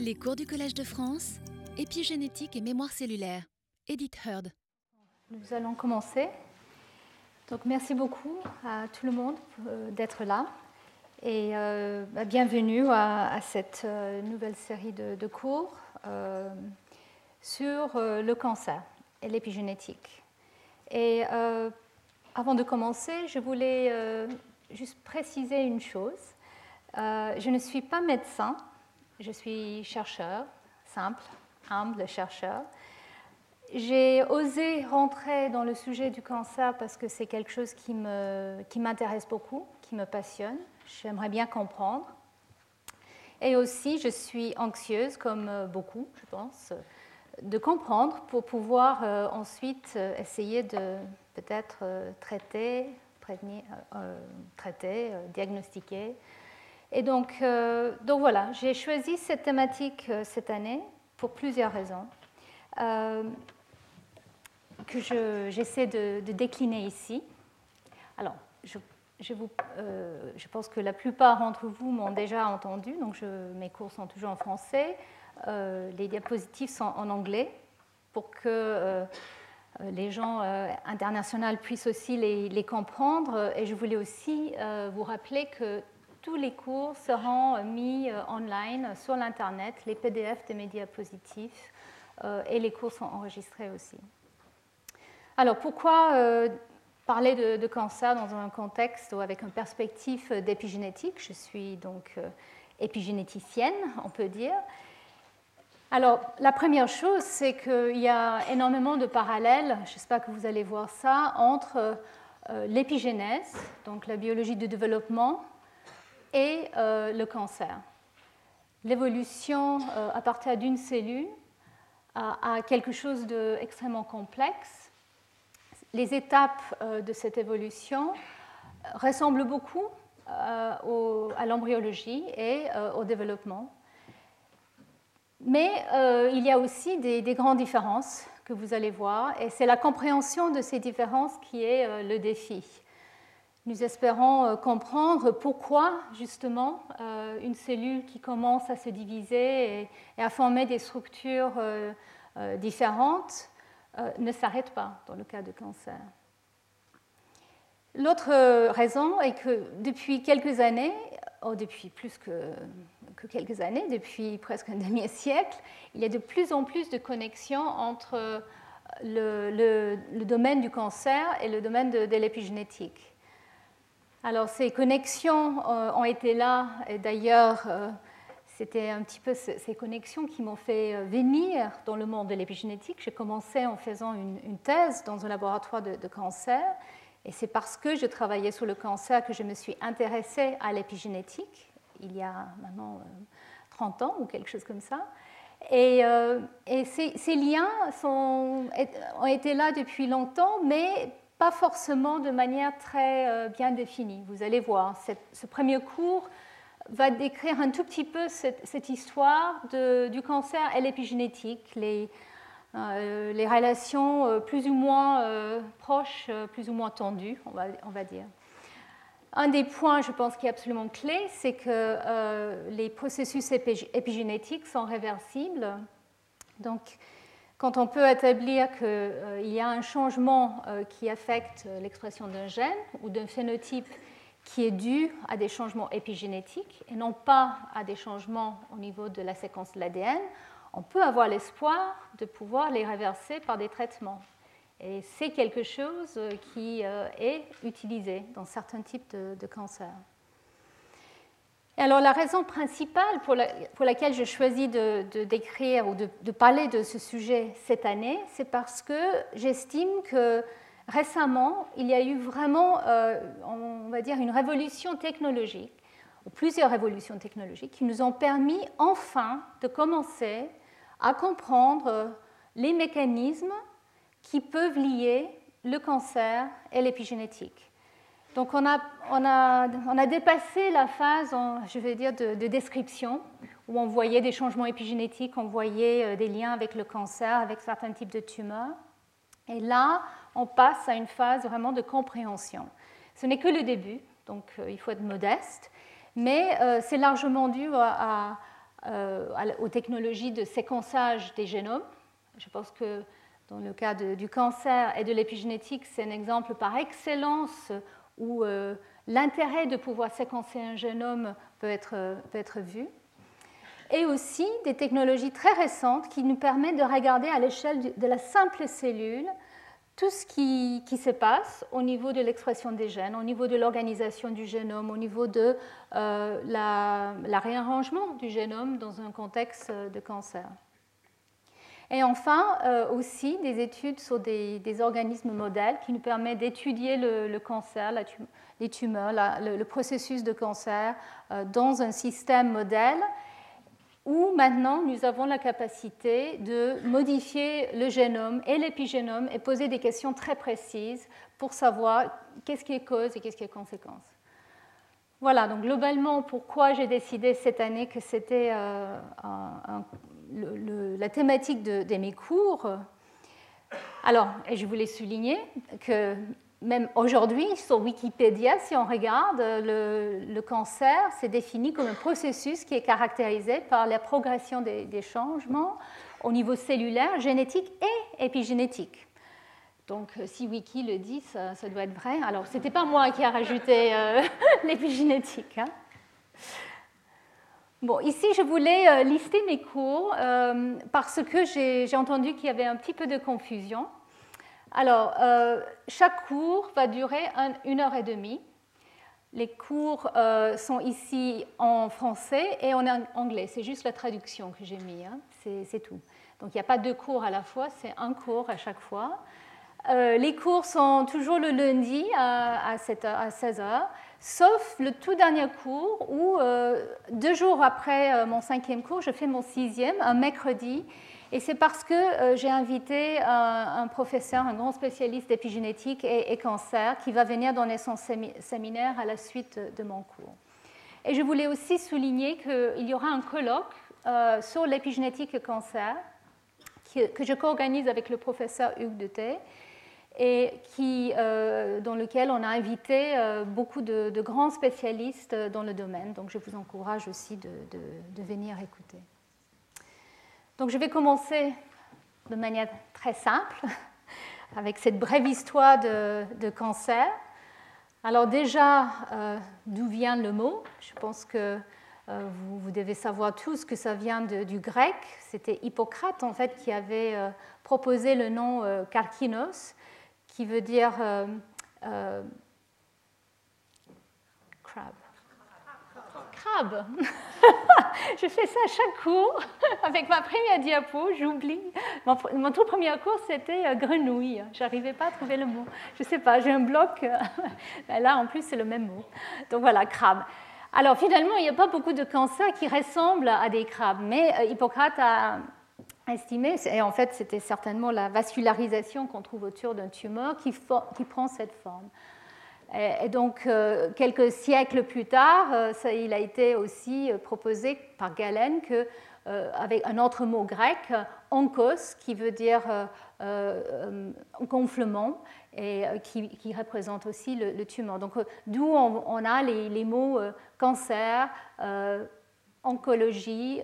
Les cours du Collège de France, épigénétique et mémoire cellulaire. Edith Heard. Nous allons commencer. Donc merci beaucoup à tout le monde euh, d'être là et euh, bah, bienvenue à, cette euh, nouvelle série de, cours sur le cancer et l'épigénétique. Et avant de commencer, je voulais juste préciser une chose. je ne suis pas médecin, je suis chercheur, simple, humble chercheur. J'ai osé rentrer dans le sujet du cancer parce que c'est quelque chose qui m'intéresse qui beaucoup, qui me passionne. J'aimerais bien comprendre. Et aussi, je suis anxieuse, comme beaucoup, je pense, de comprendre pour pouvoir euh, ensuite euh, essayer de peut-être euh, traiter, prévenir, traiter, diagnostiquer et donc, euh, donc voilà, j'ai choisi cette thématique euh, cette année pour plusieurs raisons euh, que j'essaie de, décliner ici. Alors, je, pense que la plupart d'entre vous m'ont déjà entendu, donc mes cours sont toujours en français. les diapositives sont en anglais pour que les gens internationaux puissent aussi les, comprendre. Et je voulais aussi vous rappeler que tous les cours seront mis euh, online sur l'Internet, les PDF des médias positifs, euh, et les cours sont enregistrés aussi. Alors pourquoi euh, parler de, cancer dans un contexte ou avec une perspective d'épigénétique? Je suis donc épigénéticienne, on peut dire. Alors, la première chose, c'est qu'il y a énormément de parallèles, j'espère que vous allez voir ça, entre l'épigénèse, donc la biologie du développement, et euh, le cancer. L'évolution euh, à partir d'une cellule a, quelque chose d'extrêmement complexe. Les étapes euh, de cette évolution ressemblent beaucoup à l'embryologie et au développement. Mais il y a aussi des, des, grandes différences que vous allez voir, et c'est la compréhension de ces différences qui est le défi. Nous espérons euh, comprendre pourquoi, justement, euh, une cellule qui commence à se diviser et à former des structures euh, différentes ne s'arrête pas dans le cas de cancer. L'autre raison est que depuis quelques années, oh, depuis plus que, quelques années, depuis presque un demi-siècle, il y a de plus en plus de connexions entre le, domaine du cancer et le domaine de l'épigénétique. Alors ces connexions euh, ont été là, et d'ailleurs euh, c'était un petit peu ces connexions qui m'ont fait euh, venir dans le monde de l'épigénétique. J'ai commencé en faisant une, thèse dans un laboratoire de, cancer, et c'est parce que je travaillais sur le cancer que je me suis intéressée à l'épigénétique, il y a maintenant 30 ans ou quelque chose comme ça. Et, ces, liens ont été là depuis longtemps, mais pas forcément de manière très euh, bien définie. Vous allez voir, ce premier cours va décrire un tout petit peu cette, histoire du cancer et l'épigénétique, les, euh, relations euh, plus ou moins proches, plus ou moins tendues, on va, dire. Un des points, je pense, qui est absolument clé, c'est que les processus épigénétiques sont réversibles. Donc, quand on peut établir qu'il euh, y a un changement euh, qui affecte l'expression d'un gène ou d'un phénotype qui est dû à des changements épigénétiques et non pas à des changements au niveau de la séquence de l'ADN, on peut avoir l'espoir de pouvoir les réverser par des traitements. Et c'est quelque chose euh, qui est utilisé dans certains types de cancers alors la raison principale pour, laquelle je choisis de, décrire ou de, parler de ce sujet cette année, c'est parce que j'estime que récemment, il y a eu vraiment, euh, on va dire, une révolution technologique, ou plusieurs révolutions technologiques, qui nous ont permis enfin de commencer à comprendre les mécanismes qui peuvent lier le cancer et l'épigénétique. Donc on a, on, a, on a, dépassé la phase, je vais dire, de, description, où on voyait des changements épigénétiques, on voyait euh, des liens avec le cancer, avec certains types de tumeurs. Et là, on passe à une phase vraiment de compréhension. Ce n'est que le début, donc euh, il faut être modeste, mais euh, c'est largement dû aux technologies de séquençage des génomes. Je pense que dans le cas du cancer et de l'épigénétique, c'est un exemple par excellence où l'intérêt de pouvoir séquencer un génome peut être, peut être vu et aussi des technologies très récentes qui nous permettent de regarder à l'échelle de la simple cellule tout ce qui, se passe au niveau de l'expression des gènes, au niveau de l'organisation du génome, au niveau de euh, la, réarrangement du génome dans un contexte de cancer. Et enfin, euh, aussi des études sur des, organismes modèles qui nous permettent d'étudier le, cancer, les tumeurs, le, processus de cancer euh, dans un système modèle où maintenant nous avons la capacité de modifier le génome et l'épigénome et poser des questions très précises pour savoir qu'est-ce qui est cause et qu'est-ce qui est conséquence. Voilà, donc globalement, pourquoi j'ai décidé cette année que c'était euh, la thématique de, mes cours. Alors, et je voulais souligner que même aujourd'hui, sur Wikipédia, si on regarde, le, cancer, c'est défini comme un processus qui est caractérisé par la progression des, changements au niveau cellulaire, génétique et épigénétique. Donc, si Wiki le dit, ça, doit être vrai. Alors, ce n'était pas moi qui ai rajouté euh, l'épigénétique. Hein. Bon, ici, je voulais euh, lister mes cours parce que j'ai entendu qu'il y avait un petit peu de confusion. Alors, euh, chaque cours va durer une heure et demie. Les cours euh, sont ici en français et en anglais. C'est juste la traduction que j'ai mis, hein. c'est tout. Donc, il n'y a pas deux cours à la fois, c'est un cours à chaque fois. Euh, les cours sont toujours le lundi à, 16h, sauf le tout dernier cours où, deux jours après mon cinquième cours, je fais mon sixième, un mercredi, et c'est parce que euh, j'ai invité un, professeur, un grand spécialiste d'épigénétique et, cancer, qui va venir donner son séminaire à la suite de mon cours. Et je voulais aussi souligner qu'il y aura un colloque euh, sur l'épigénétique et cancer que je co-organise avec le professeur Hugues Deté et euh, dans lequel on a invité beaucoup de, grands spécialistes dans le domaine. Donc je vous encourage aussi de venir écouter. Donc je vais commencer de manière très simple avec cette brève histoire de, cancer. Alors déjà, euh, d'où vient le mot? Je pense que euh, vous, devez savoir tous que ça vient du grec. C'était Hippocrate en fait qui avait euh, proposé le nom karkinos, qui veut dire crabe. Crabe. je fais ça à chaque cours avec ma première diapo, j'oublie. Mon, tout premier cours, c'était euh, grenouille. J'arrivais pas à trouver le mot. Je sais pas, j'ai un bloc. Ben là, en plus, c'est le même mot. Donc voilà, crabe. Alors finalement, il n'y a pas beaucoup de cancers qui ressemblent à des crabes, mais euh, Hippocrate a estimé, et en fait c'était certainement la vascularisation qu'on trouve autour d'un tumeur qui, prend cette forme. Et donc, euh, quelques siècles plus tard, euh, il a été aussi euh, proposé par Galen que, avec un autre mot grec, onkos, qui veut dire gonflement et qui, représente aussi le, tumeur. Donc, d'où on, a les, mots cancer, oncologie,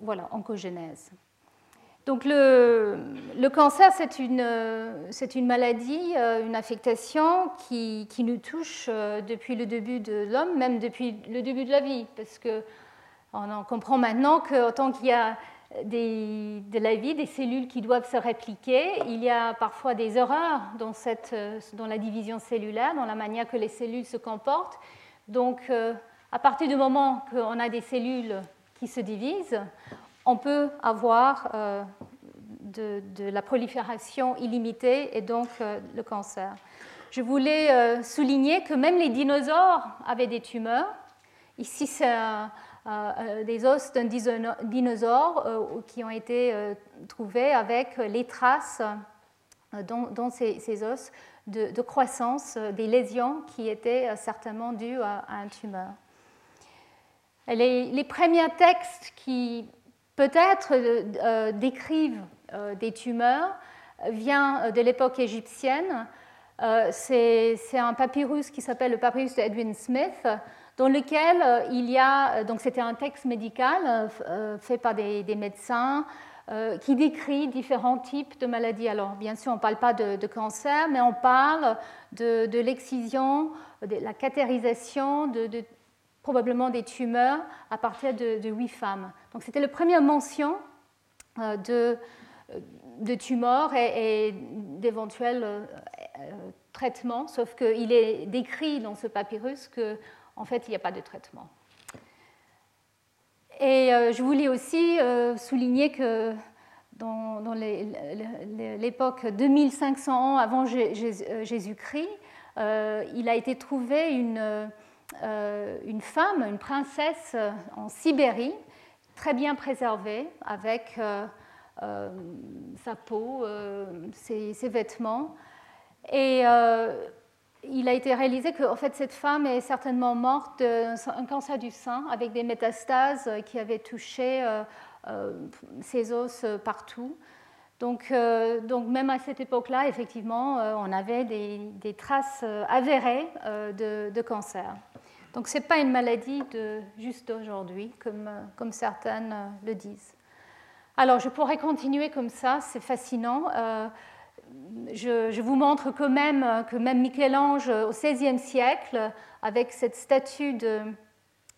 voilà, oncogénèse. Donc le, cancer, c'est une, une, maladie, euh, une affectation qui, qui nous touche euh, depuis le début de l'homme, même depuis le début de la vie, parce que on comprend maintenant qu'autant qu'il y a des, de la vie, des cellules qui doivent se répliquer, il y a parfois des erreurs dans, cette, dans la division cellulaire, dans la manière que les cellules se comportent. Donc, euh, à partir du moment qu'on a des cellules qui se divisent, on peut avoir euh, de, la prolifération illimitée et donc euh, le cancer. Je voulais euh, souligner que même les dinosaures avaient des tumeurs. Ici, c'est des os d'un dinosaure qui ont été trouvés avec les traces dans, ces, os de, croissance des lésions qui étaient certainement dues à, un tumeur. les premiers textes qui peut-être euh, euh, décrivent euh, des tumeurs vient de l'époque égyptienne. C'est un papyrus qui s'appelle le papyrus d'Edwin Smith, dans lequel il y a, donc c'était un texte médical fait par des, médecins qui décrit différents types de maladies. Alors bien sûr, on ne parle pas de, cancer, mais on parle de, l'excision, de la catérisation, de, probablement des tumeurs à partir de, huit femmes. Donc c'était la première mention de, de tumeurs et, d'éventuels euh, traitements, sauf qu'il est décrit dans ce papyrus qu'en en fait, il n'y a pas de traitement. Et euh, je voulais aussi euh, souligner que dans, l'époque 2500 ans avant Jésus-Christ, il a été trouvé une, une femme, une princesse en Sibérie, très bien préservée, avec euh, sa peau, euh, ses, vêtements. Et euh, il a été réalisé que en fait, cette femme est certainement morte d'un cancer du sein avec des métastases qui avaient touché ses os partout. Donc, même à cette époque-là, effectivement, on avait des, traces avérées de, cancer. Donc ce n'est pas une maladie de juste aujourd'hui, comme, comme certaines le disent. Alors, je pourrais continuer comme ça, c'est fascinant. Euh, je, vous montre quand même que même Michel-Ange, au XVIe siècle, avec cette statue de,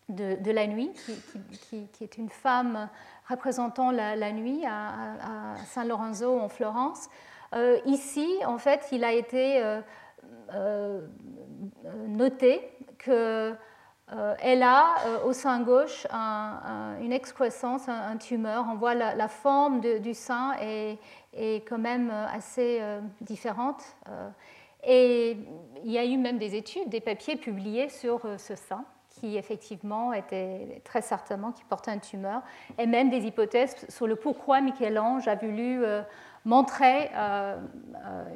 de, la nuit, qui, qui, est une femme représentant la, nuit à, Saint Lorenzo en Florence, euh, ici, en fait, il a été euh, noté que euh, a euh, au sein gauche une excroissance, un, tumeur. On voit la, forme du sein est, quand même euh, assez différente. et il y a eu même des études, des papiers publiés sur ce sein qui effectivement était très certainement qui portait une tumeur, et même des hypothèses sur le pourquoi Michel-Ange a voulu montrer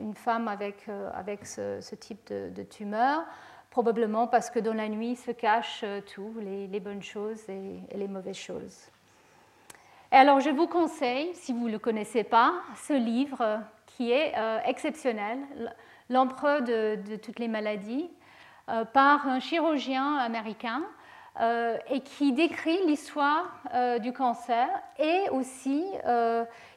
une femme avec, avec ce, type de tumeur probablement parce que dans la nuit se cachent euh, tout, les, bonnes choses et, les mauvaises choses. Et alors je vous conseille, si vous ne le connaissez pas, ce livre euh, qui est euh, exceptionnel, L'empereur de, toutes les maladies, par un chirurgien américain et qui décrit l'histoire du cancer et aussi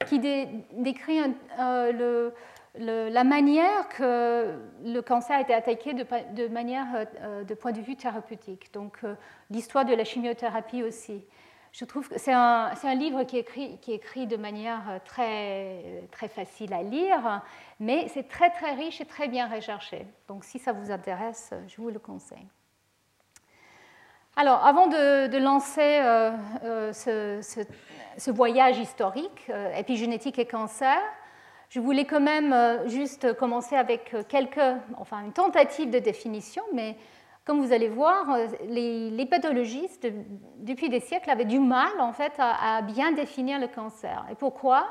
qui décrit le, la manière que le cancer a été attaqué de, manière euh, de point de vue thérapeutique. Donc euh, l'histoire de la chimiothérapie aussi. Je trouve que c'est un, livre qui est, écrit, qui écrit de manière euh, très, très facile à lire, mais c'est très très riche et très bien recherché. Donc si ça vous intéresse, je vous le conseille. Alors, avant de, lancer ce, ce, voyage historique, épigénétique et cancer, je voulais quand même euh, juste commencer avec euh, quelques, enfin une tentative de définition, mais comme vous allez voir, euh, les, pathologistes depuis des siècles avaient du mal en fait à, bien définir le cancer. Et pourquoi?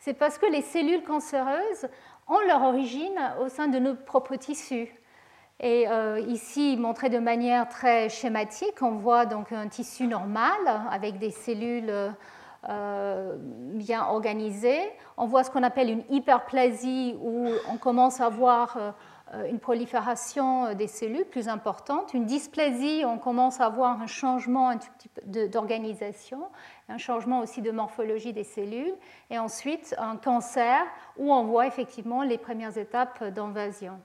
C'est parce que les cellules cancéreuses ont leur origine au sein de nos propres tissus. Et ici, montré de manière très schématique, on voit donc un tissu normal avec des cellules euh, bien organisée. On voit ce qu'on appelle une hyperplasie où on commence à voir euh, une prolifération des cellules plus importante. Une dysplasie, on commence à voir un changement d'organisation, un changement aussi de morphologie des cellules. Et ensuite, un cancer où on voit effectivement les premières étapes d'invasion.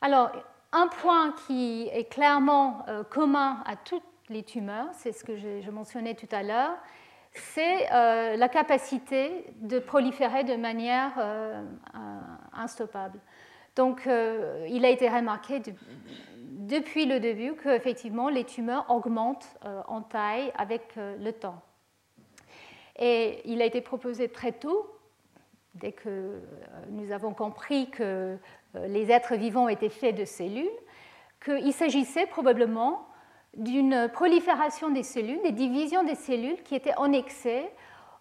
Alors, un point qui est clairement euh, commun à toutes les tumeurs, c'est ce que je mentionnais tout à l'heure, c'est euh, la capacité de proliférer de manière euh, instoppable. Donc, euh, il a été remarqué depuis le début qu'effectivement, les tumeurs augmentent en taille avec le temps. Et il a été proposé très tôt, dès que nous avons compris que les êtres vivants étaient faits de cellules, qu'il s'agissait probablement d'une prolifération des cellules, des divisions des cellules qui étaient en excès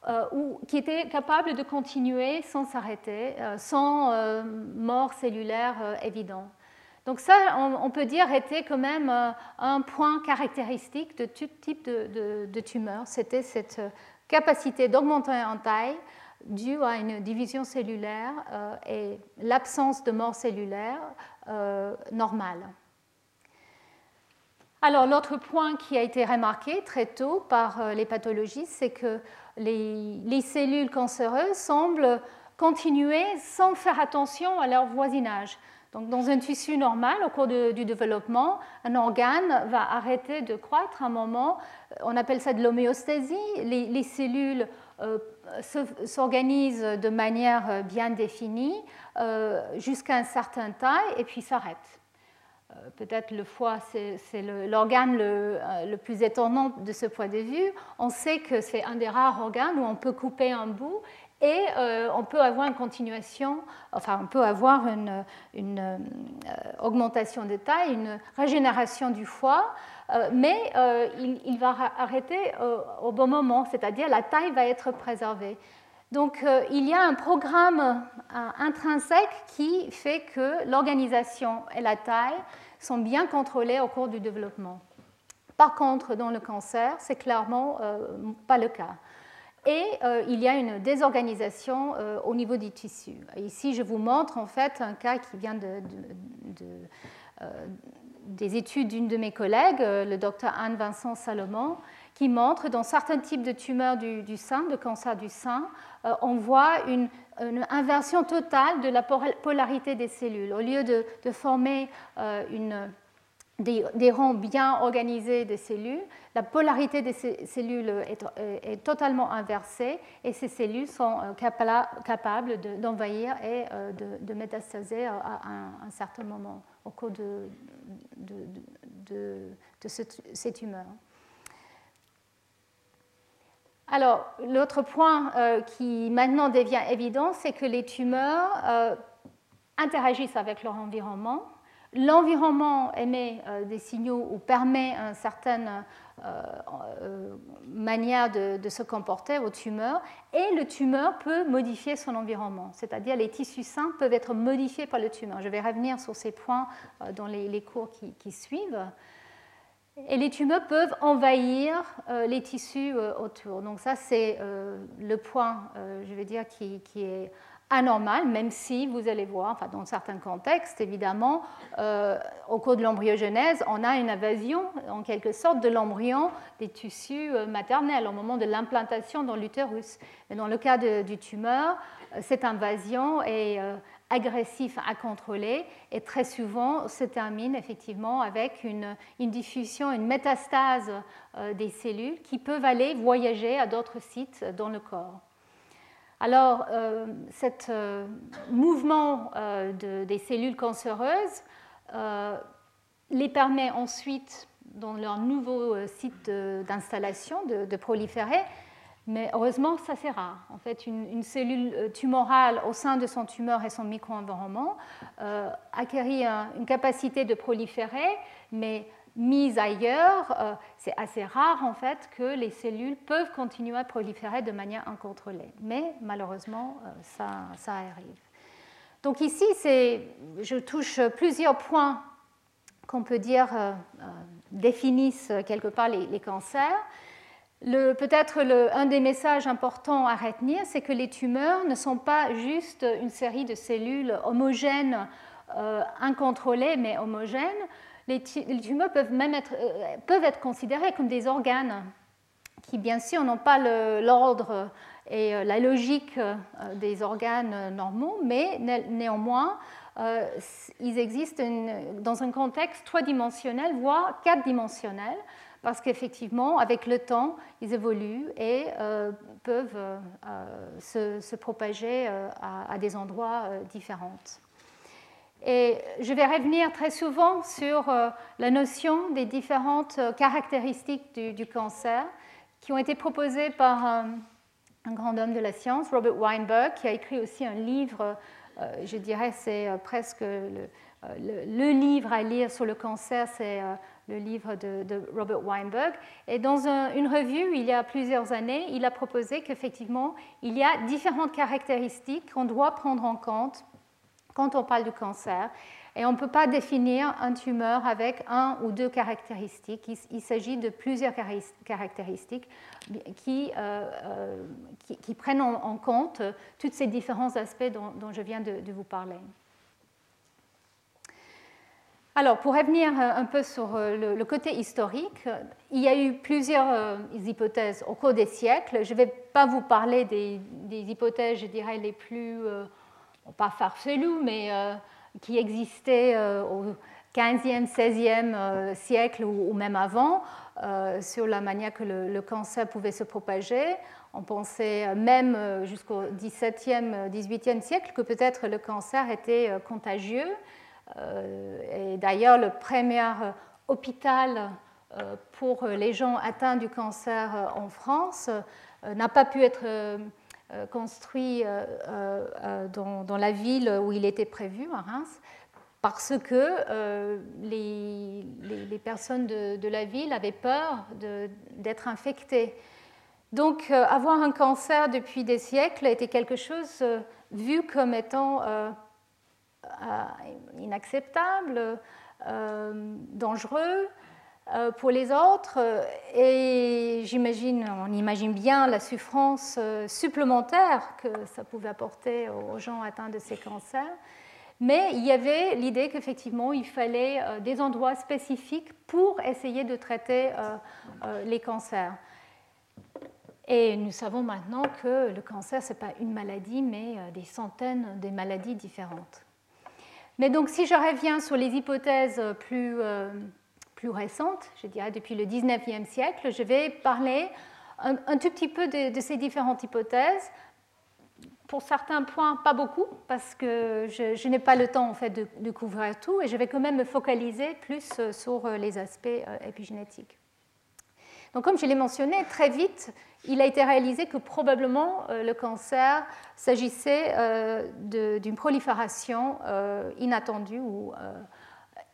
euh, ou qui étaient capables de continuer sans s'arrêter, euh, sans euh, mort cellulaire évident. Donc ça, on, peut dire, était quand même un point caractéristique de tout type de, de tumeur. C'était cette capacité d'augmenter en taille due à une division cellulaire et l'absence de mort cellulaire normale. Alors l'autre point qui a été remarqué très tôt par les pathologistes, c'est que les, cellules cancéreuses semblent continuer sans faire attention à leur voisinage. Donc, dans un tissu normal, au cours du développement, un organe va arrêter de croître à un moment. Euh, on appelle ça de l'homéostasie. Les, cellules euh, s'organisent de manière euh, bien définie jusqu'à un certain taille et puis s'arrêtent. Peut-être le foie, c'est l'organe le, le, plus étonnant de ce point de vue. On sait que c'est un des rares organes où on peut couper un bout et euh, on peut avoir une continuation, enfin on peut avoir une, euh, augmentation de taille, une régénération du foie, euh, mais il, va arrêter au bon moment, c'est-à-dire la taille va être préservée. Donc il y a un programme intrinsèque qui fait que l'organisation et la taille sont bien contrôlées au cours du développement. Par contre, dans le cancer, c'est clairement pas le cas. Et euh, il y a une désorganisation euh, au niveau du tissu. Ici, je vous montre en fait un cas qui vient de, euh, des études d'une de mes collègues, le docteur Anne-Vincent Salomon, qui montre dans certains types de tumeurs du, sein, de cancer du sein, on voit une, une, inversion totale de la polarité des cellules. Au lieu de, de former une des, rangs bien organisés de cellules, la polarité des cellules est, totalement inversée et ces cellules sont euh, capables d'envahir et euh, de, métastaser à un, certain moment au cours de, ces tumeurs. Alors, l'autre point euh, qui maintenant devient évident, c'est que les tumeurs interagissent avec leur environnement L'environnement émet euh, des signaux ou permet une certaine euh, euh, manière de, se comporter aux tumeurs et le tumeur peut modifier son environnement, c'est-à-dire les tissus sains peuvent être modifiés par le tumeur. Je vais revenir sur ces points dans les, cours qui, suivent. Et les tumeurs peuvent envahir les tissus autour. Donc ça, c'est le point, je vais dire, qui, est anormal, même si vous allez voir, enfin, dans certains contextes, évidemment, euh, au cours de l'embryogenèse, on a une invasion, en quelque sorte, de l'embryon des tissus euh, maternels au moment de l'implantation dans l'utérus. Mais dans le cas du tumeur, euh, cette invasion est agressive à contrôler et très souvent se termine effectivement avec une, diffusion, une métastase des cellules qui peuvent aller voyager à d'autres sites dans le corps. Alors, euh, ce euh, mouvement euh, des cellules cancéreuses les permet ensuite, dans leur nouveau site d'installation, de, proliférer. Mais heureusement, ça c'est rare. En fait, une, cellule tumorale au sein de son tumeur et son micro-environnement acquérit une capacité de proliférer, mais mise ailleurs, euh, c'est assez rare en fait que les cellules peuvent continuer à proliférer de manière incontrôlée. Mais malheureusement, euh, ça, arrive. Donc ici, je touche plusieurs points qu'on peut dire euh, définissent quelque part les, cancers. Peut-être un des messages importants à retenir, c'est que les tumeurs ne sont pas juste une série de cellules homogènes, incontrôlées mais homogènes. Les, tumeurs peuvent même être, euh, peuvent être considérés comme des organes qui, bien sûr, n'ont pas l'ordre et euh, la logique euh, des organes normaux, mais néanmoins, ils existent dans un contexte trois-dimensionnel, voire quatre-dimensionnel, parce qu'effectivement, avec le temps, ils évoluent et peuvent se, propager à, des endroits différents. Et je vais revenir très souvent sur euh, la notion des différentes euh, caractéristiques du, cancer qui ont été proposées par un, grand homme de la science, Robert Weinberg, qui a écrit aussi un livre, euh, je dirais c'est presque le, livre à lire sur le cancer, c'est le livre de, Robert Weinberg. Et dans une revue, il y a plusieurs années, il a proposé qu'effectivement, il y a différentes caractéristiques qu'on doit prendre en compte quand on parle du cancer. Et on ne peut pas définir un tumeur avec un ou deux caractéristiques. Il, s'agit de plusieurs caractéristiques qui, euh, euh, qui, prennent en, compte tous ces différents aspects dont, je viens de, vous parler. Alors, pour revenir un peu sur le, côté historique, il y a eu plusieurs hypothèses au cours des siècles. Je ne vais pas vous parler des, hypothèses, je dirais, les plus, pas farfelues, mais qui existaient au 15e, 16e siècle ou, même avant, sur la manière que le, cancer pouvait se propager. On pensait même jusqu'au 17e, 18e siècle que peut-être le cancer était contagieux. Euh, et d'ailleurs, le premier hôpital euh, pour les gens atteints du cancer en France euh, n'a pas pu être construit dans, la ville où il était prévu, à Reims, parce que les, personnes de, la ville avaient peur d'être infectées. Donc avoir un cancer depuis des siècles était quelque chose vu comme étant euh, inacceptable, euh, dangereux euh, pour les autres. Et j'imagine, on imagine bien la souffrance supplémentaire que ça pouvait apporter aux gens atteints de ces cancers. Mais il y avait l'idée qu'effectivement, il fallait des endroits spécifiques pour essayer de traiter les cancers. Et nous savons maintenant que le cancer, ce n'est pas une maladie, mais des centaines de maladies différentes. Mais donc si je reviens sur les hypothèses plus, euh, plus récentes, je dirais depuis le 19e siècle, je vais parler un, tout petit peu de, ces différentes hypothèses. Pour certains points, pas beaucoup, parce que je, n'ai pas le temps en fait, de, couvrir tout, et je vais quand même me focaliser plus euh, sur euh, les aspects épigénétiques. Donc, comme je l'ai mentionné, très vite, il a été réalisé que probablement euh, le cancer s'agissait euh, d'une prolifération euh, inattendue ou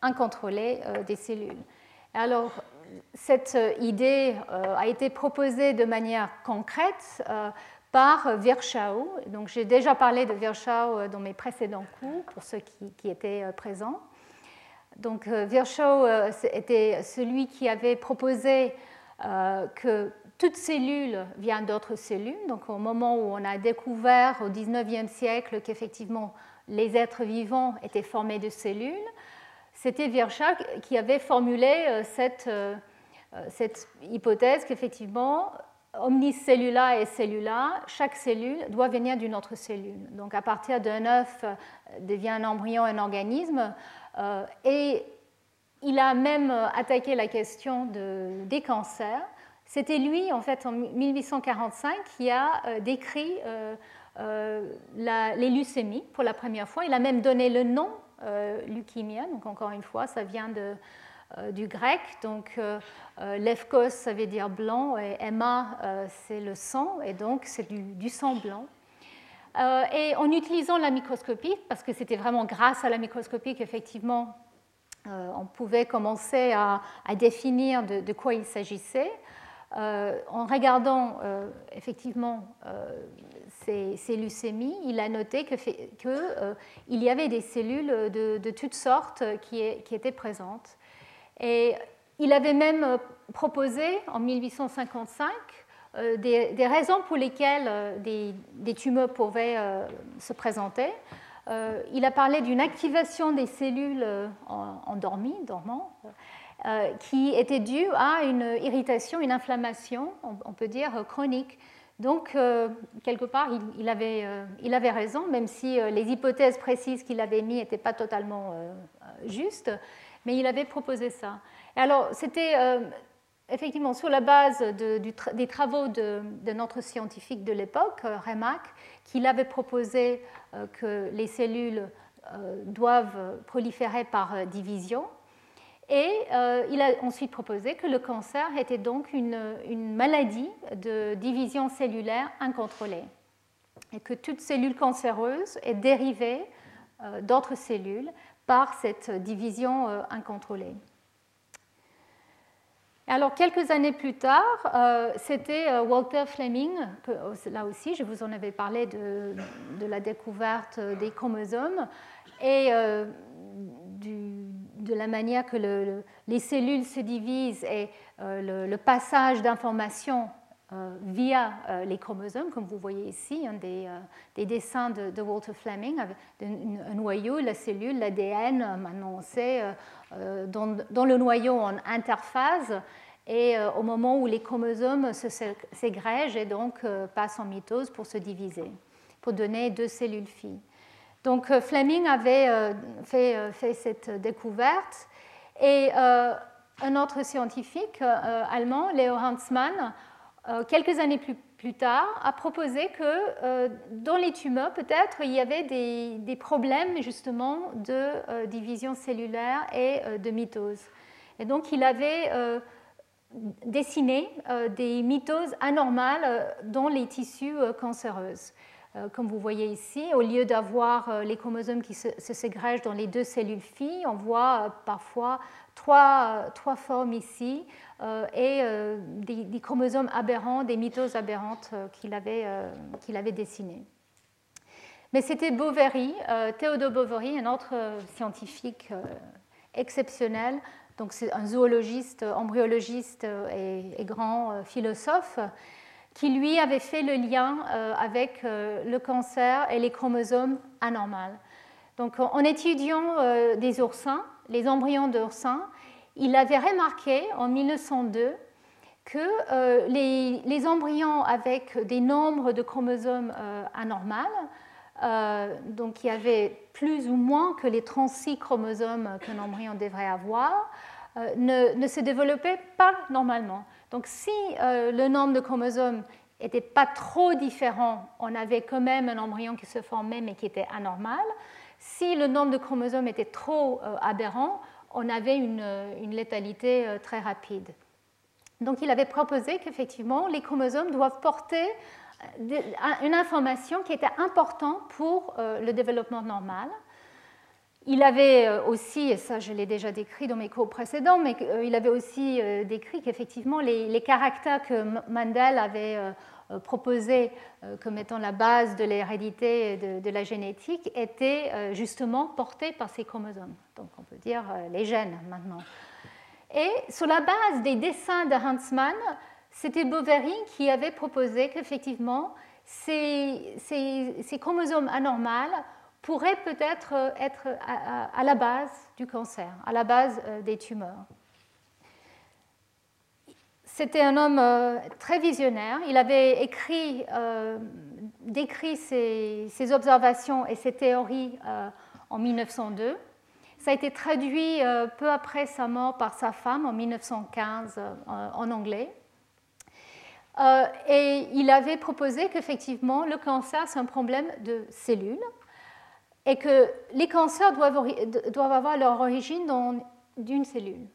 incontrôlée des cellules. Alors, cette idée a été proposée de manière concrète par Virchow. Donc, j'ai déjà parlé de Virchow dans mes précédents cours, pour ceux qui, qui étaient présents. Donc, Virchow était celui qui avait proposé que toute cellule vient d'autres cellules. Donc au moment où on a découvert au 19e siècle qu'effectivement les êtres vivants étaient formés de cellules, c'était Virchow qui avait formulé euh, cette, euh, cette hypothèse qu'effectivement, omnicellula et cellula, chaque cellule doit venir d'une autre cellule. Donc à partir d'un œuf devient un embryon, un organisme, et il a même euh, attaqué la question des cancers. C'était lui, en fait, en 1845, qui a euh, décrit euh, les leucémies pour la première fois. Il a même donné le nom leukemia. Donc, encore une fois, ça vient du grec. Donc, lefkos, ça veut dire blanc, et Emma, c'est le sang, et donc c'est du, sang blanc. et en utilisant la microscopie, parce que c'était vraiment grâce à la microscopie qu'effectivement euh, on pouvait commencer à, définir de, quoi il s'agissait. Euh, en regardant euh, effectivement ces, leucémies, il a noté qu'il que, y avait des cellules de, toutes sortes qui, étaient présentes. Et il avait même proposé en 1855 des, raisons pour lesquelles des tumeurs pouvaient se présenter. Euh, il a parlé d'une activation des cellules euh, endormies, dormant, euh, qui était due à une irritation, une inflammation, on, peut dire, chronique. Donc, quelque part, il, avait, il, avait, raison, même si les hypothèses précises qu'il avait mises n'étaient pas totalement justes, mais il avait proposé ça. Et alors, c'était effectivement sur la base des travaux de, notre scientifique de l'époque, Remack, qu'il avait proposé euh, que les cellules euh, doivent proliférer par euh, division. Et il a ensuite proposé que le cancer était donc une, maladie de division cellulaire incontrôlée et que toute cellule cancéreuse est dérivée d'autres cellules par cette division incontrôlée. Alors, quelques années plus tard, euh, c'était euh, Walter Fleming, euh, là aussi, je vous en avais parlé de, la découverte des chromosomes et de la manière que les cellules se divisent et le, passage d'informations via les chromosomes, comme vous voyez ici, un des, dessins de, Walter Fleming, avec un, noyau, la cellule, l'ADN, maintenant on sait, dans, le noyau en interphase, et au moment où les chromosomes s'égrègent et donc passent en mitose pour se diviser, pour donner deux cellules filles. Donc Fleming avait fait, cette découverte et un autre scientifique euh, allemand, Leo Hansmann, euh, quelques années plus, tard, a proposé que euh, dans les tumeurs, peut-être, il y avait des, problèmes justement de division cellulaire et de mitose. Et donc, il avait dessiné des mitoses anormales dans les tissus cancéreuses. Comme vous voyez ici, au lieu d'avoir les chromosomes qui se, ségrègent dans les deux cellules filles, on voit parfois trois, trois formes ici euh, et euh, des, chromosomes aberrants, des mitoses aberrantes euh, qu'il avait, qu'il avait dessinées. Mais c'était Boveri, Théodore Boveri, un autre scientifique exceptionnel, donc c'est un zoologiste, embryologiste et, grand philosophe, qui lui avait fait le lien avec le cancer et les chromosomes anormaux. Donc en étudiant des oursins, les embryons d'oursins, il avait remarqué en 1902 que euh, les, embryons avec des nombres de chromosomes euh, anormaux, euh, donc il y avait plus ou moins que les 36 chromosomes qu'un embryon devrait avoir, ne, se développaient pas normalement. Donc si le nombre de chromosomes n'était pas trop différent, on avait quand même un embryon qui se formait mais qui était anormal. Si le nombre de chromosomes était trop euh, aberrant, on avait une, létalité euh, très rapide. Donc il avait proposé qu'effectivement, les chromosomes doivent porter euh, une information qui était importante pour le développement normal. Il avait aussi, et ça je l'ai déjà décrit dans mes cours précédents, mais il avait aussi décrit qu'effectivement les, caractères que Mandel avait euh, proposé euh, comme étant la base de l'hérédité de, de, la génétique était euh, justement porté par ces chromosomes. Donc on peut dire les gènes maintenant. Et sur la base des dessins de Hansmann, c'était Boveri qui avait proposé qu'effectivement ces, ces, chromosomes anormaux pourraient peut-être être à, la base du cancer, à la base des tumeurs. C'était un homme euh, très visionnaire. Il avait écrit, euh, décrit ses, observations et ses théories euh, en 1902. Ça a été traduit peu après sa mort par sa femme en 1915 en anglais. et il avait proposé qu'effectivement, le cancer, c'est un problème de cellules et que les cancers doivent, doivent avoir leur origine dans une cellule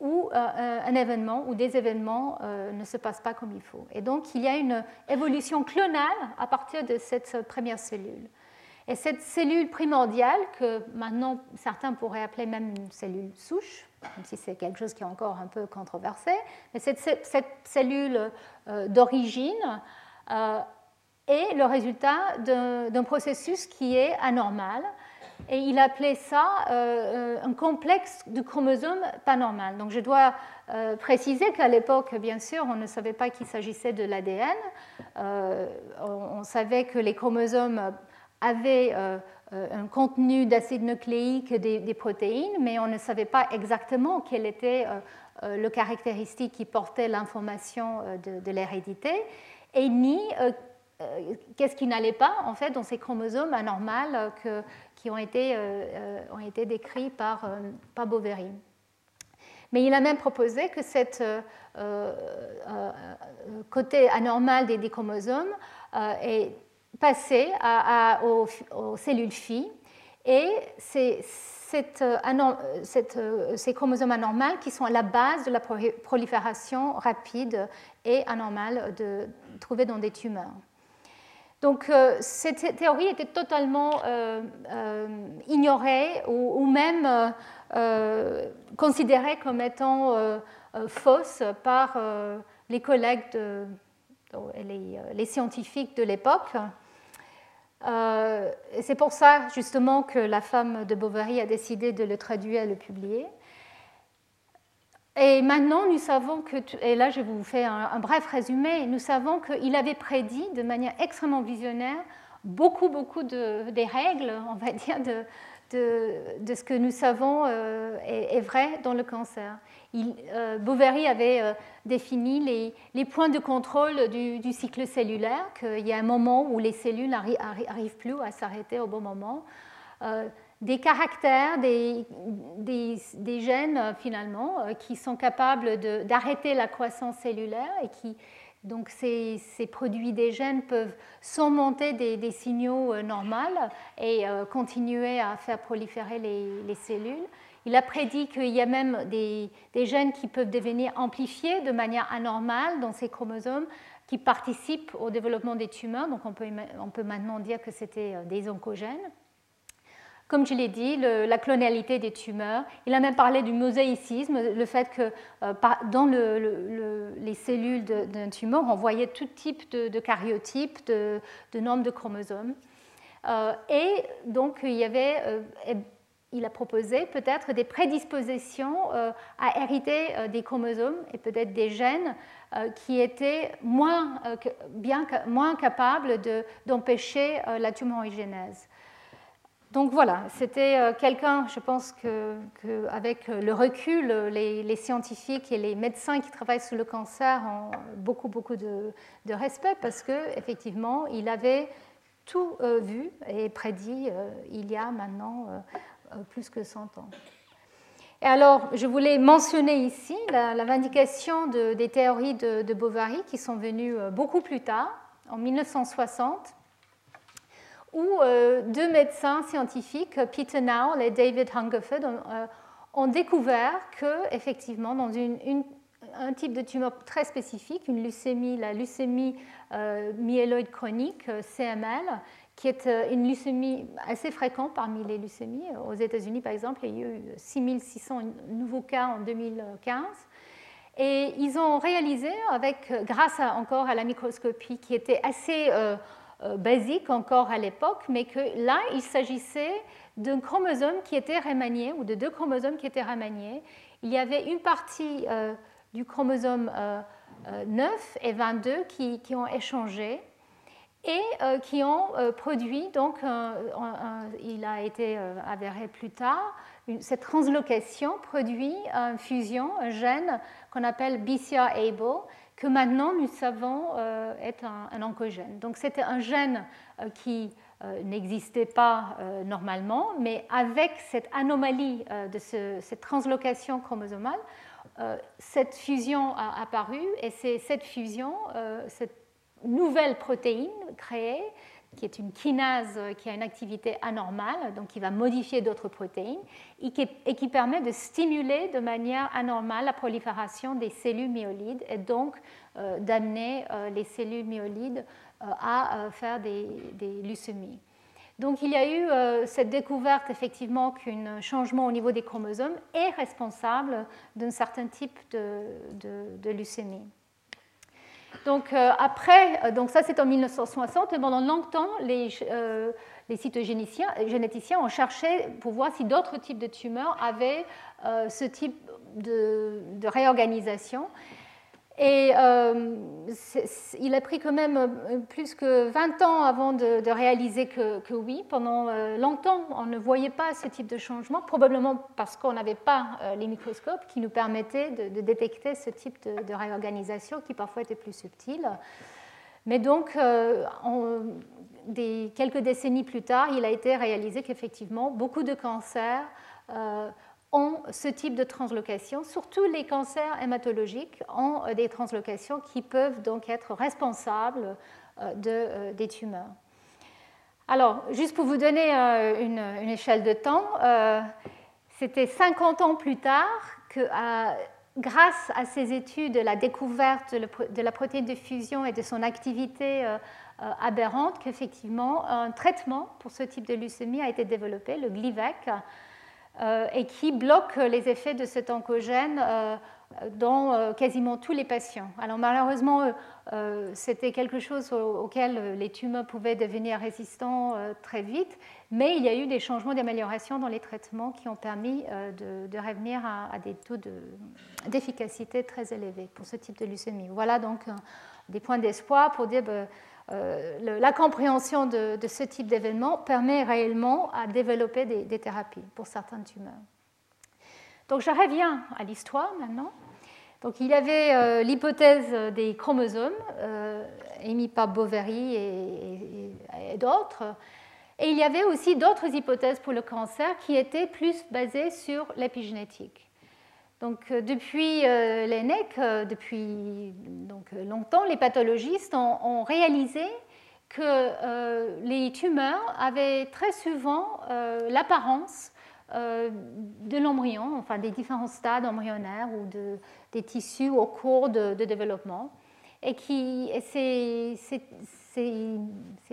où euh, un événement ou des événements euh, ne se passent pas comme il faut. Et donc, il y a une évolution clonale à partir de cette première cellule. Et cette cellule primordiale, que maintenant certains pourraient appeler même une cellule souche, même si c'est quelque chose qui est encore un peu controversé, mais cette, cette cellule euh, d'origine est le résultat d'un processus qui est anormal et il appelait ça euh, euh, un complexe de chromosomes pas normal. Donc je dois euh, préciser qu'à l'époque, bien sûr, on ne savait pas qu'il s'agissait de l'ADN. on, savait que les chromosomes avaient un contenu d'acide nucléique des, protéines, mais on ne savait pas exactement quel était le caractéristique qui portait l'information de, de l'hérédité, et ni qu'est-ce qui n'allait pas en fait dans ces chromosomes anormaux que, qui ont été, euh, euh, ont été décrits par, par Boveri. Mais il a même proposé que cette côté anormal des, chromosomes est passé aux, cellules filles et c'est ces chromosomes anormaux qui sont à la base de la prolifération rapide et anormale de, trouvée dans des tumeurs. Donc euh, cette théorie était totalement euh, euh, ignorée ou, même considérée comme étant fausse par les collègues, de, les, scientifiques de l'époque. C'est pour ça justement que la femme de Bovary a décidé de le traduire et le publier. Et maintenant, nous savons que, et là je vous fais un, bref résumé, nous savons qu'il avait prédit de manière extrêmement visionnaire beaucoup, beaucoup de, des règles, on va dire, de, de, ce que nous savons euh, est, vrai dans le cancer. Il, euh, Bovary avait euh, défini les, les, points de contrôle du, cycle cellulaire, qu'il y a un moment où les cellules n'arrivent plus à s'arrêter au bon moment. Des caractères, des, des, des, gènes finalement, qui sont capables d'arrêter la croissance cellulaire et qui donc ces, produits des gènes peuvent surmonter des, signaux euh, normaux et euh, continuer à faire proliférer les, cellules. Il a prédit qu'il y a même des, gènes qui peuvent devenir amplifiés de manière anormale dans ces chromosomes qui participent au développement des tumeurs. Donc on peut, on peut maintenant dire que c'était euh, des oncogènes. Comme je l'ai dit, la clonalité des tumeurs. Il a même parlé du mosaïcisme, le fait que euh, dans les cellules d'un tumeur, on voyait tout type de, caryotypes, de, de, nombres de chromosomes. Euh, et donc, il, y avait, euh, il a proposé peut-être des prédispositions à hériter des chromosomes et peut-être des gènes qui étaient moins, bien, moins capables d'empêcher la tumorigénèse. Donc voilà, c'était euh, quelqu'un, je pense qu'avec le recul, les, scientifiques et les médecins qui travaillent sur le cancer ont beaucoup, beaucoup de, respect parce qu'effectivement, il avait tout euh, vu et prédit euh, il y a maintenant plus que 100 ans. Et alors, je voulais mentionner ici la, vindication des théories de, Bovary qui sont venues beaucoup plus tard, en 1960 où euh, deux médecins scientifiques, Peter Nowell et David Hungerford, ont, euh, découvert que, effectivement, dans un type de tumeur très spécifique, une leucémie, la leucémie euh, myéloïde chronique, CML, qui est une leucémie assez fréquente parmi les leucémies. Aux États-Unis, par exemple, il y a eu 6600 nouveaux cas en 2015. Et ils ont réalisé, grâce encore à la microscopie qui était assez basique encore à l'époque, mais que là, il s'agissait d'un chromosome qui était remanié, ou de deux chromosomes qui étaient remaniés. Il y avait une partie euh, du chromosome 9 euh, et 22 qui, qui ont échangé et qui ont produit, donc il a été avéré plus tard, cette translocation produit une fusion, un gène qu'on appelle BCR-ABL, que maintenant nous savons euh, être un, oncogène. Donc c'était un gène euh, qui euh, n'existait pas normalement, mais avec cette anomalie de cette translocation chromosomale, cette fusion a apparu et c'est cette fusion, cette nouvelle protéine créée, qui est une kinase qui a une activité anormale, donc qui va modifier d'autres protéines, et qui, permet de stimuler de manière anormale la prolifération des cellules myolides et donc euh, d'amener euh, les cellules myolides euh, à faire des, leucémies. Donc il y a eu cette découverte effectivement qu'un changement au niveau des chromosomes est responsable d'un certain type de leucémie. Donc euh, après, euh, donc ça c'est en 1960, et pendant longtemps, les, euh, les cytogénéticiens ont cherché pour voir si d'autres types de tumeurs avaient ce type de réorganisation. Et euh, il a pris quand même euh, plus que 20 ans avant de, réaliser que, oui. Pendant euh, longtemps, on ne voyait pas ce type de changement, probablement parce qu'on n'avait pas les microscopes qui nous permettaient de, détecter ce type de, réorganisation qui parfois était plus subtile. Mais donc, quelques décennies plus tard, il a été réalisé qu'effectivement, beaucoup de cancers ont ce type de translocation. Surtout les cancers hématologiques ont euh, des translocations qui peuvent donc être responsables euh, euh, des tumeurs. Alors, juste pour vous donner une, échelle de temps, c'était 50 ans plus tard que, grâce à ces études, la découverte de la protéine de fusion et de son activité aberrante, qu'effectivement un traitement pour ce type de leucémie a été développé, le Glivec, et qui bloque les effets de cet oncogène euh, dans quasiment tous les patients. Alors malheureusement, c'était quelque chose auquel les tumeurs pouvaient devenir résistants très vite, mais il y a eu des changements d'amélioration dans les traitements qui ont permis de, revenir à, des taux d'efficacité très élevés pour ce type de leucémie. Voilà donc des points d'espoir pour dire que ben, la compréhension de, ce type d'événement permet réellement à développer des thérapies pour certaines tumeurs. Donc je reviens à l'histoire maintenant. Donc il y avait euh, l'hypothèse des chromosomes euh, émis par Boveri et, d'autres. Et il y avait aussi d'autres hypothèses pour le cancer qui étaient plus basées sur l'épigénétique. Donc euh, depuis l'ENEC, depuis donc, longtemps, les pathologistes ont réalisé que les tumeurs avaient très souvent l'apparence euh, de l'embryon, enfin des différents stades embryonnaires ou de, des tissus au cours de, développement, et qui ces,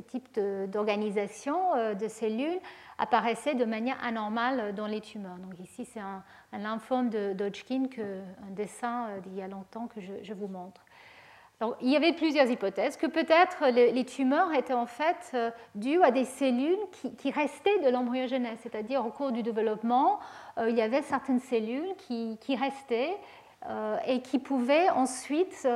types d'organisation de, de, cellules apparaissaient de manière anormale dans les tumeurs. Donc ici, c'est un, lymphome de Hodgkin, un dessin euh, d'il y a longtemps que je, vous montre il y avait plusieurs hypothèses, que peut-être les, tumeurs étaient en fait euh, dues à des cellules qui, restaient de l'embryogenèse, c'est-à-dire au cours du développement, euh, il y avait certaines cellules qui, restaient et qui pouvaient ensuite,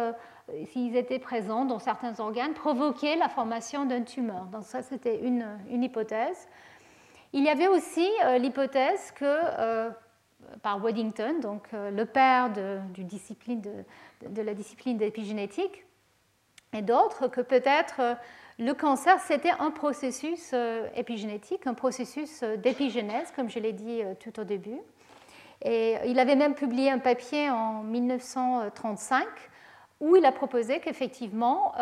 s'ils étaient présents dans certains organes, provoquer la formation d'une tumeur. Donc ça, c'était une, hypothèse. Il y avait aussi l'hypothèse que par Waddington, donc le père de, discipline de, la discipline d'épigénétique, et d'autres que peut-être euh, le cancer, c'était un processus euh, épigénétique, un processus euh, d'épigénèse, comme je l'ai dit tout au début. Et il avait même publié un papier en 1935 où il a proposé qu'effectivement,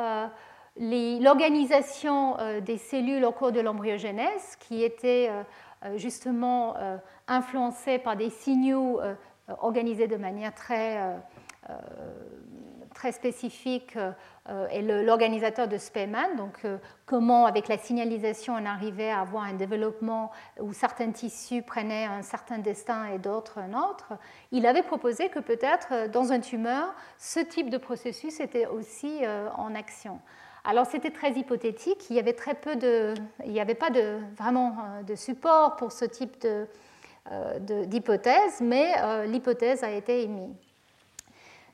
l'organisation des cellules au cours de l'embryogénèse, qui était justement influencée par des signaux organisés de manière très euh, très spécifique euh, est l'organisateur de Spearman, donc euh, comment avec la signalisation on arrivait à avoir un développement où certains tissus prenaient un certain destin et d'autres un autre, il avait proposé que peut-être dans un tumeur, ce type de processus était aussi en action. Alors c'était très hypothétique, il avait de, n'y avait pas de, vraiment de support pour ce type d'hypothèse, mais l'hypothèse a été émise.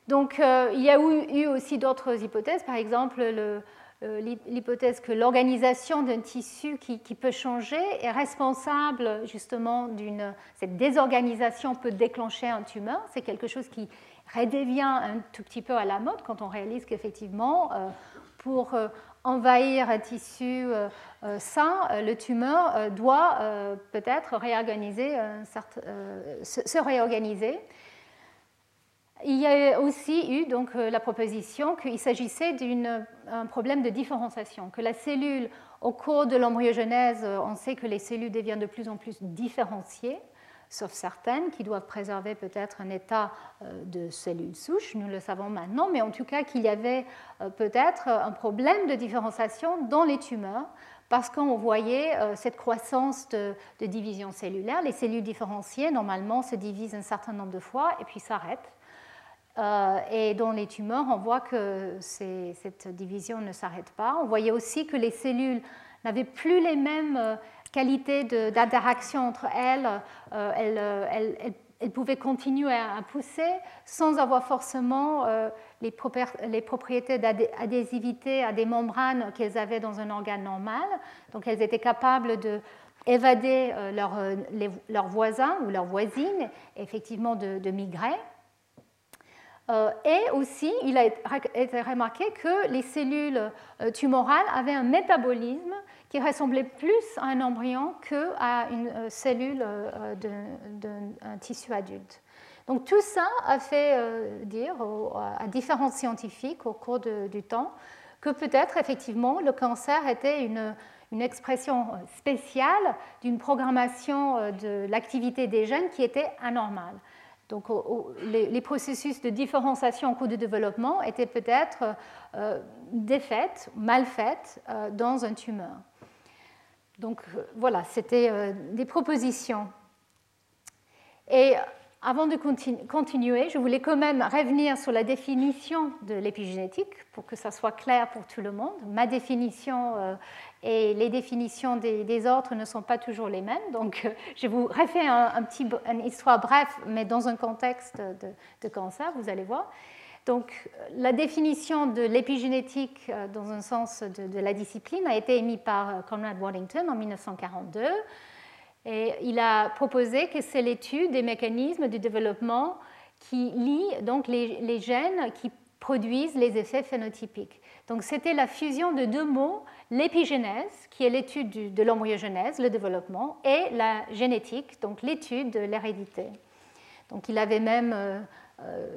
Donc euh, il y a eu aussi d'autres hypothèses, par exemple euh, l'hypothèse que l'organisation d'un tissu qui, peut changer est responsable justement d'une... Cette désorganisation peut déclencher un tumeur. C'est quelque chose qui redevient un tout petit peu à la mode quand on réalise qu'effectivement, euh, pour envahir un tissu sain, le tumeur doit peut-être réorganiser, se réorganiser. Il y a aussi eu donc euh, la proposition qu'il s'agissait d'un problème de différenciation, que la cellule, au cours de l'embryogenèse, euh, on sait que les cellules deviennent de plus en plus différenciées, sauf certaines qui doivent préserver peut-être un état euh, de cellules souches, nous le savons maintenant, mais en tout cas qu'il y avait peut-être un problème de différenciation dans les tumeurs, parce qu'on voyait cette croissance de, division cellulaire. Les cellules différenciées, normalement, se divisent un certain nombre de fois et puis s'arrêtent. Euh, et dans les tumeurs, on voit que cette division ne s'arrête pas. On voyait aussi que les cellules n'avaient plus les mêmes euh, qualités d'interaction entre elles. Euh, elles, pouvaient continuer à, pousser sans avoir forcément les, propriétés d'adhésivité à des membranes qu'elles avaient dans un organe normal. Donc elles étaient capables de évader leurs voisins ou leurs voisines, effectivement de migrer. Euh, et aussi, il a été remarqué que les cellules euh, tumorales avaient un métabolisme qui ressemblait plus à un embryon qu'à une euh, cellule d'un tissu adulte. Donc tout ça a fait dire à différents scientifiques au cours du temps que peut-être effectivement le cancer était une, une expression spéciale d'une programmation de l'activité des gènes qui était anormale. Donc les, processus de différenciation en cours de développement étaient peut-être euh, défaits, mal faits euh, dans un tumeur. Donc euh, voilà, c'était des propositions. Et avant de continuer, je voulais quand même revenir sur la définition de l'épigénétique pour que ça soit clair pour tout le monde. Ma définition euh, et les définitions des, autres ne sont pas toujours les mêmes, donc euh, je vous refais un, petit, une histoire bref, mais dans un contexte de, cancer, vous allez voir. Donc, la définition de l'épigénétique euh, dans un sens de, de, la discipline a été émise par Conrad Waddington en 1942. Et il a proposé que c'est l'étude des mécanismes du développement qui lient donc les, gènes qui produisent les effets phénotypiques. Donc c'était la fusion de deux mots, l'épigénèse, qui est l'étude de l'embryogenèse, le développement, et la génétique, donc l'étude de l'hérédité. Donc il avait même euh,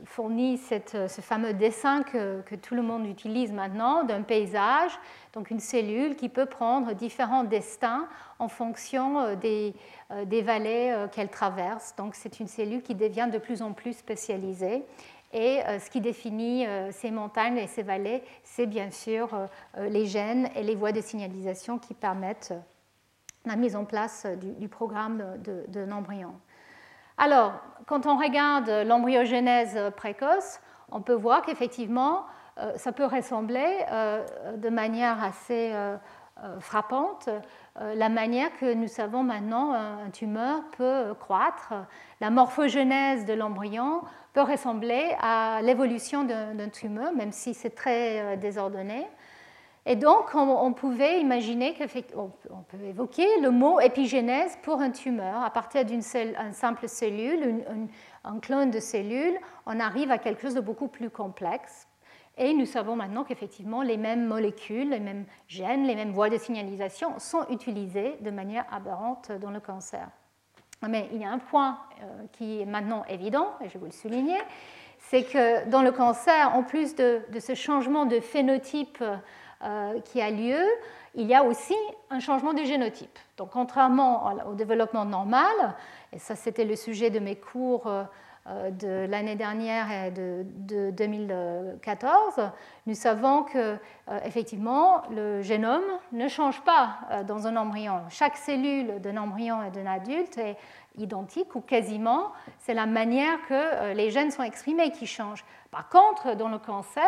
euh, fourni cette, ce fameux dessin que, tout le monde utilise maintenant d'un paysage, donc une cellule qui peut prendre différents destins en fonction euh, des, euh, des vallées qu'elle traverse. Donc c'est une cellule qui devient de plus en plus spécialisée. Et ce qui définit ces montagnes et ces vallées, c'est bien sûr les gènes et les voies de signalisation qui permettent la mise en place du, programme de, de l'embryon. Alors, quand on regarde l'embryogenèse précoce, on peut voir qu'effectivement, euh, ça peut ressembler euh, de manière assez euh, frappante la manière que nous savons maintenant un tumeur peut croître. La morphogenèse de l'embryon peut ressembler à l'évolution d'un tumeur, même si c'est très désordonné. Et donc, on, pouvait imaginer qu'on peut évoquer le mot épigénèse pour un tumeur. À partir d'une simple cellule, un clone de cellule, on arrive à quelque chose de beaucoup plus complexe. Et nous savons maintenant qu'effectivement, les mêmes molécules, les mêmes gènes, les mêmes voies de signalisation sont utilisées de manière aberrante dans le cancer. Mais il y a un point euh, qui est maintenant évident, et je vais vous le souligner, c'est que dans le cancer, en plus de, ce changement de phénotype qui a lieu, il y a aussi un changement du génotype. Donc contrairement au développement normal, et ça c'était le sujet de mes cours euh, de l'année dernière et de, 2014, nous savons que euh, effectivement le génome ne change pas dans un embryon. Chaque cellule d'un embryon et d'un adulte est identique ou quasiment. C'est la manière que les gènes sont exprimés qui change. Par contre, dans le cancer,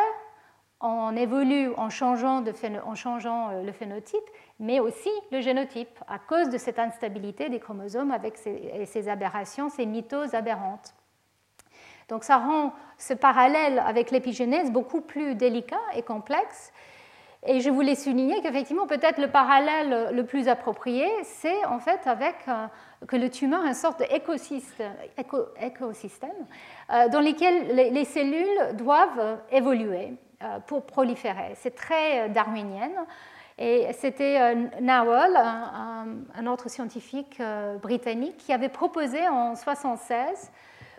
on évolue en changeant, en euh, le phénotype, mais aussi le génotype, à cause de cette instabilité des chromosomes avec ces, aberrations, ces mitoses aberrantes. Donc ça rend ce parallèle avec l'épigénèse beaucoup plus délicat et complexe. Et je voulais souligner qu'effectivement, peut-être le parallèle le plus approprié, c'est en fait avec euh, que le tumeur est une sorte d'écosystème euh, dans lequel les cellules doivent évoluer. Euh, pour proliférer. C'est très euh, darwinienne. Et c'était euh, Nowell, un, autre scientifique britannique, qui avait proposé en 1976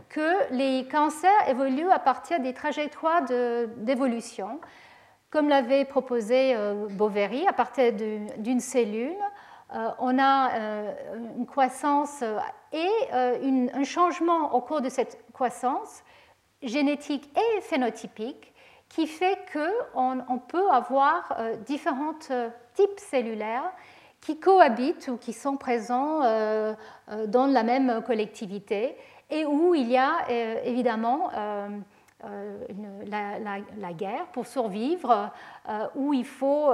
que les cancers évoluent à partir des trajectoires d'évolution, comme l'avait proposé Boveri, à partir d'une cellule. On a une croissance et un changement au cours de cette croissance génétique et phénotypique qui fait qu'on on peut avoir euh, différents euh, types cellulaires qui cohabitent ou qui sont présents euh, dans la même collectivité et où il y a évidemment la, guerre pour survivre, où il faut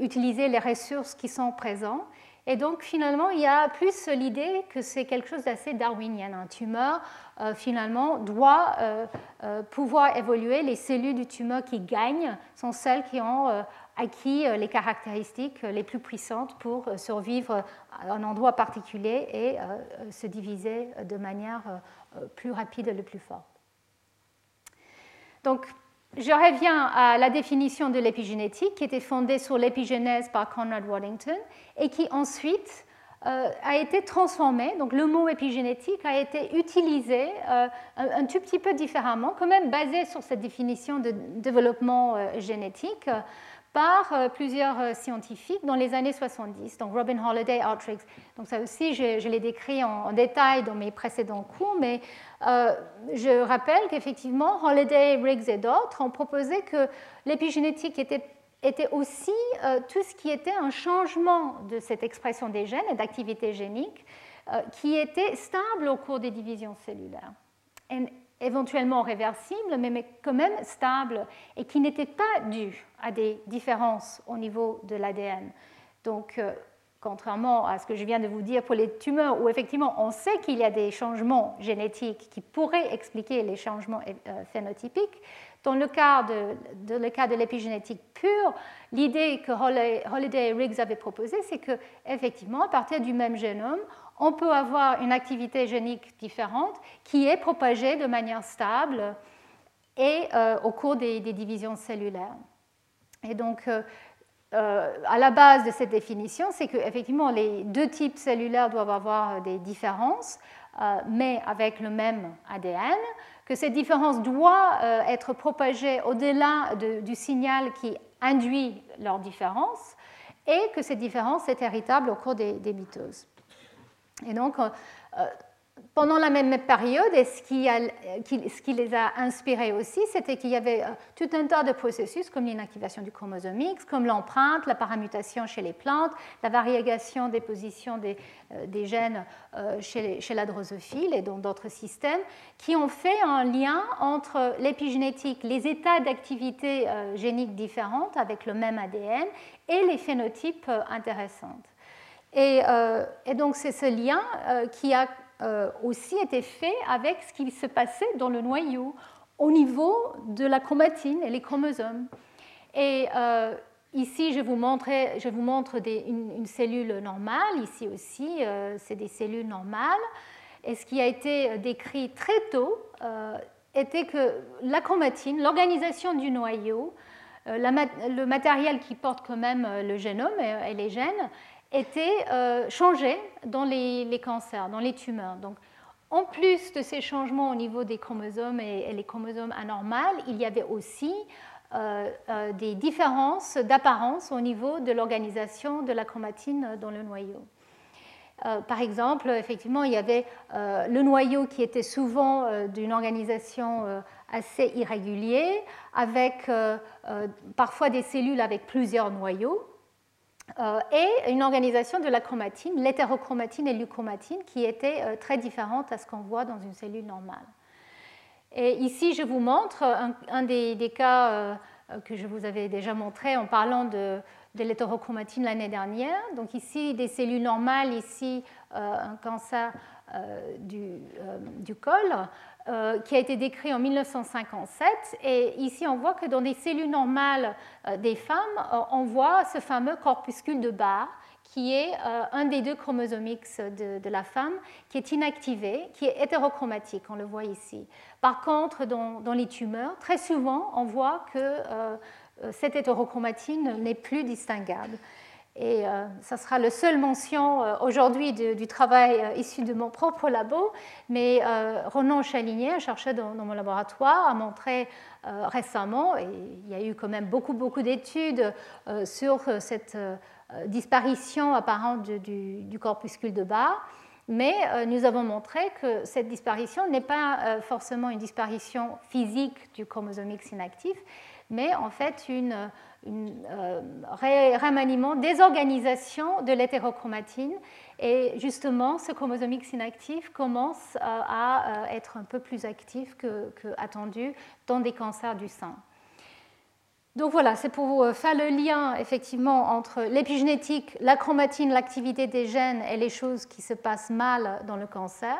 utiliser les ressources qui sont présentes et donc finalement, il y a plus l'idée que c'est quelque chose d'assez darwinien. Un tumeur, euh, finalement, doit euh, euh, pouvoir évoluer. Les cellules du tumeur qui gagnent sont celles qui ont acquis les caractéristiques les plus puissantes pour survivre à un endroit particulier et se diviser de manière plus rapide et le plus fort. Donc, je reviens à la définition de l'épigénétique qui était fondée sur l'épigénèse par Conrad Waddington et qui ensuite a été transformée. Donc le mot épigénétique a été utilisé euh, un, tout petit peu différemment, quand même basé sur cette définition de développement euh, génétique par euh, plusieurs euh, scientifiques dans les années 70, donc Robin Holliday, Artrix. Donc ça aussi, je, l'ai décrit en, détail dans mes précédents cours, mais euh, je rappelle qu'effectivement, Holliday, Riggs et d'autres ont proposé que l'épigénétique était, était aussi tout ce qui était un changement de cette expression des gènes et d'activité génique qui était stable au cours des divisions cellulaires. Éventuellement réversible, mais quand même stable, et qui n'était pas due à des différences au niveau de l'ADN. Donc, contrairement à ce que je viens de vous dire pour les tumeurs, où effectivement on sait qu'il y a des changements génétiques qui pourraient expliquer les changements euh, phénotypiques, dans le cas de, l'épigénétique pure, l'idée que Holiday et Riggs avaient proposée, c'est qu'effectivement, à partir du même génome, on peut avoir une activité génique différente qui est propagée de manière stable et euh, au cours des, divisions cellulaires. Et donc, euh, euh, à la base de cette définition, c'est qu'effectivement, les deux types cellulaires doivent avoir des différences, mais avec le même ADN, que cette différence doit euh, être propagée au-delà du signal qui induit leur différence, et que cette différence est héritable au cours des, des mitoses. Et donc, pendant la même période, et ce qui, les a inspirés aussi, c'était qu'il y avait euh, tout un tas de processus comme l'inactivation du chromosome X, comme l'empreinte, la paramutation chez les plantes, la variégation des positions des, euh, gènes euh, chez, la drosophile et donc d'autres systèmes, qui ont fait un lien entre l'épigénétique, les états d'activité génique différentes avec le même ADN et les phénotypes intéressants. Et donc c'est ce lien qui a euh, aussi été fait avec ce qui se passait dans le noyau au niveau de la chromatine et les chromosomes. Et euh, ici, je vous montre, je vous montre une, cellule normale. Ici aussi, euh, c'est des cellules normales. Et ce qui a été décrit très tôt était que la chromatine, l'organisation du noyau, le matériel qui porte quand même le génome et les gènes, était euh, changé dans les, cancers, dans les tumeurs. Donc, en plus de ces changements au niveau des chromosomes et, les chromosomes anormales, il y avait aussi euh, euh, des différences d'apparence au niveau de l'organisation de la chromatine dans le noyau. par exemple, effectivement, il y avait le noyau qui était souvent d'une organisation assez irrégulière, avec parfois des cellules avec plusieurs noyaux. Euh, et une organisation de la chromatine, l'hétérochromatine et l'euchromatine, qui était euh, très différente à ce qu'on voit dans une cellule normale. Et ici, je vous montre un, des, cas euh, que je vous avais déjà montré en parlant de, l'hétérochromatine l'année dernière. Donc ici, des cellules normales, ici, un cancer du, col. Euh, qui a été décrit en 1957. Et ici, on voit que dans des cellules normales euh, des femmes, euh, on voit ce fameux corpuscule de Barr, qui est un des deux chromosomes X de, la femme, qui est inactivé, qui est hétérochromatique, on le voit ici. Par contre, dans, dans les tumeurs, très souvent, on voit que cette hétérochromatine n'est plus distinguable. Et euh, ça sera la seule mention euh, aujourd'hui du, travail euh, issu de mon propre labo. Mais Ronan Chalinier, un chercheur dans, mon laboratoire, a montré récemment, et il y a eu quand même beaucoup, beaucoup d'études sur cette disparition apparente du, corpuscule de Barr. Mais nous avons montré que cette disparition n'est pas forcément une disparition physique du chromosome X inactif, mais en fait une un euh, de l'hétérochromatine. Et justement, ce chromosome X inactif commence euh, à euh, être un peu plus actif que, attendu dans des cancers du sein. Donc voilà, c'est pour faire le lien effectivement entre l'épigénétique, la chromatine, l'activité des gènes et les choses qui se passent mal dans le cancer.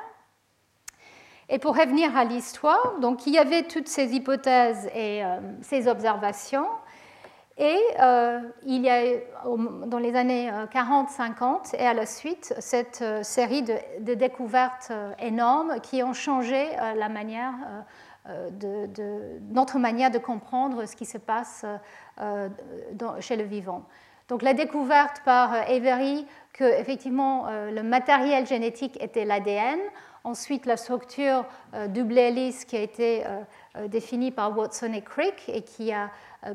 Et pour revenir à l'histoire, donc il y avait toutes ces hypothèses et ces observations. Et euh, il y a dans les années 40-50 euh, et à la suite cette euh, série de, découvertes énormes qui ont changé notre manière de comprendre ce qui se passe chez le vivant. Donc la découverte par Avery que effectivement le matériel génétique était l'ADN, ensuite la structure double hélice qui a été définie par Watson et Crick et qui a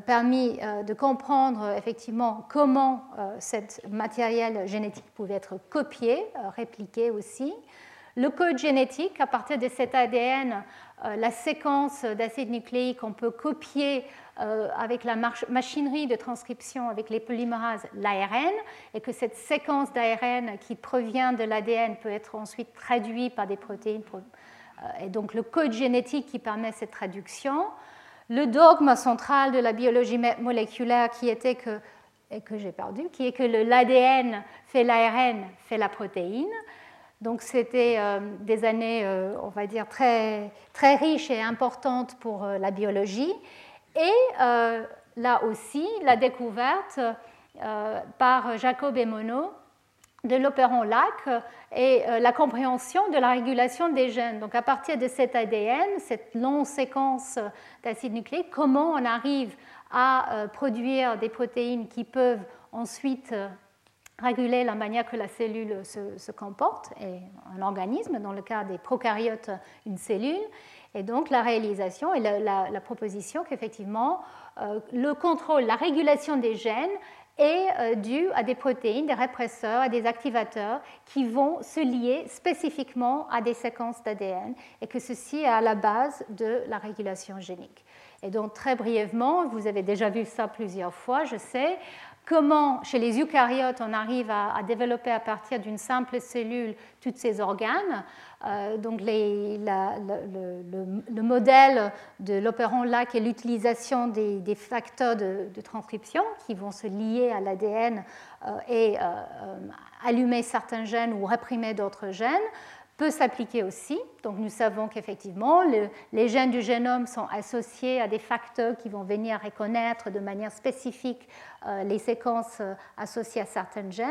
permis euh, de comprendre euh, effectivement comment ce matériel génétique pouvait être copié, répliqué aussi. Le code génétique, à partir de cet ADN, euh, la séquence d'acide nucléique, on peut copier euh, avec la machinerie de transcription avec les polymérases l'ARN et que cette séquence d'ARN qui provient de l'ADN peut être ensuite traduite par des protéines. Euh, et donc le code génétique qui permet cette traduction. Le dogme central de la biologie moléculaire qui était que, et que j'ai perdu, qui est que l'ADN fait l'ARN, fait la protéine. Donc c'était euh, des années, on va dire, très, très riches et importantes pour la biologie. Et euh, là aussi, la découverte euh, par Jacob et Monod de l'opéron LAC et euh, la compréhension de la régulation des gènes. Donc à partir de cet ADN, cette longue séquence d'acide nucléique, comment on arrive à produire des protéines qui peuvent ensuite réguler la manière que la cellule se, comporte, et un organisme, dans le cas des prokaryotes, une cellule, et donc la réalisation et la, proposition qu'effectivement euh, le contrôle, la régulation des gènes est euh, due à des protéines, des répresseurs, à des activateurs qui vont se lier spécifiquement à des séquences d'ADN et que ceci est à la base de la régulation génique. Et donc très brièvement, vous avez déjà vu ça plusieurs fois, je sais, comment chez les eucaryotes on arrive à, développer à partir d'une simple cellule tous ces organes. Euh, donc le, modèle de l'opéron LAC est l'utilisation des, facteurs de, transcription qui vont se lier à l'ADN euh, et euh, allumer certains gènes ou réprimer d'autres gènes peut s'appliquer aussi. Donc nous savons qu'effectivement, les gènes du génome sont associés à des facteurs qui vont venir reconnaître de manière spécifique euh, les séquences euh, associées à certains gènes.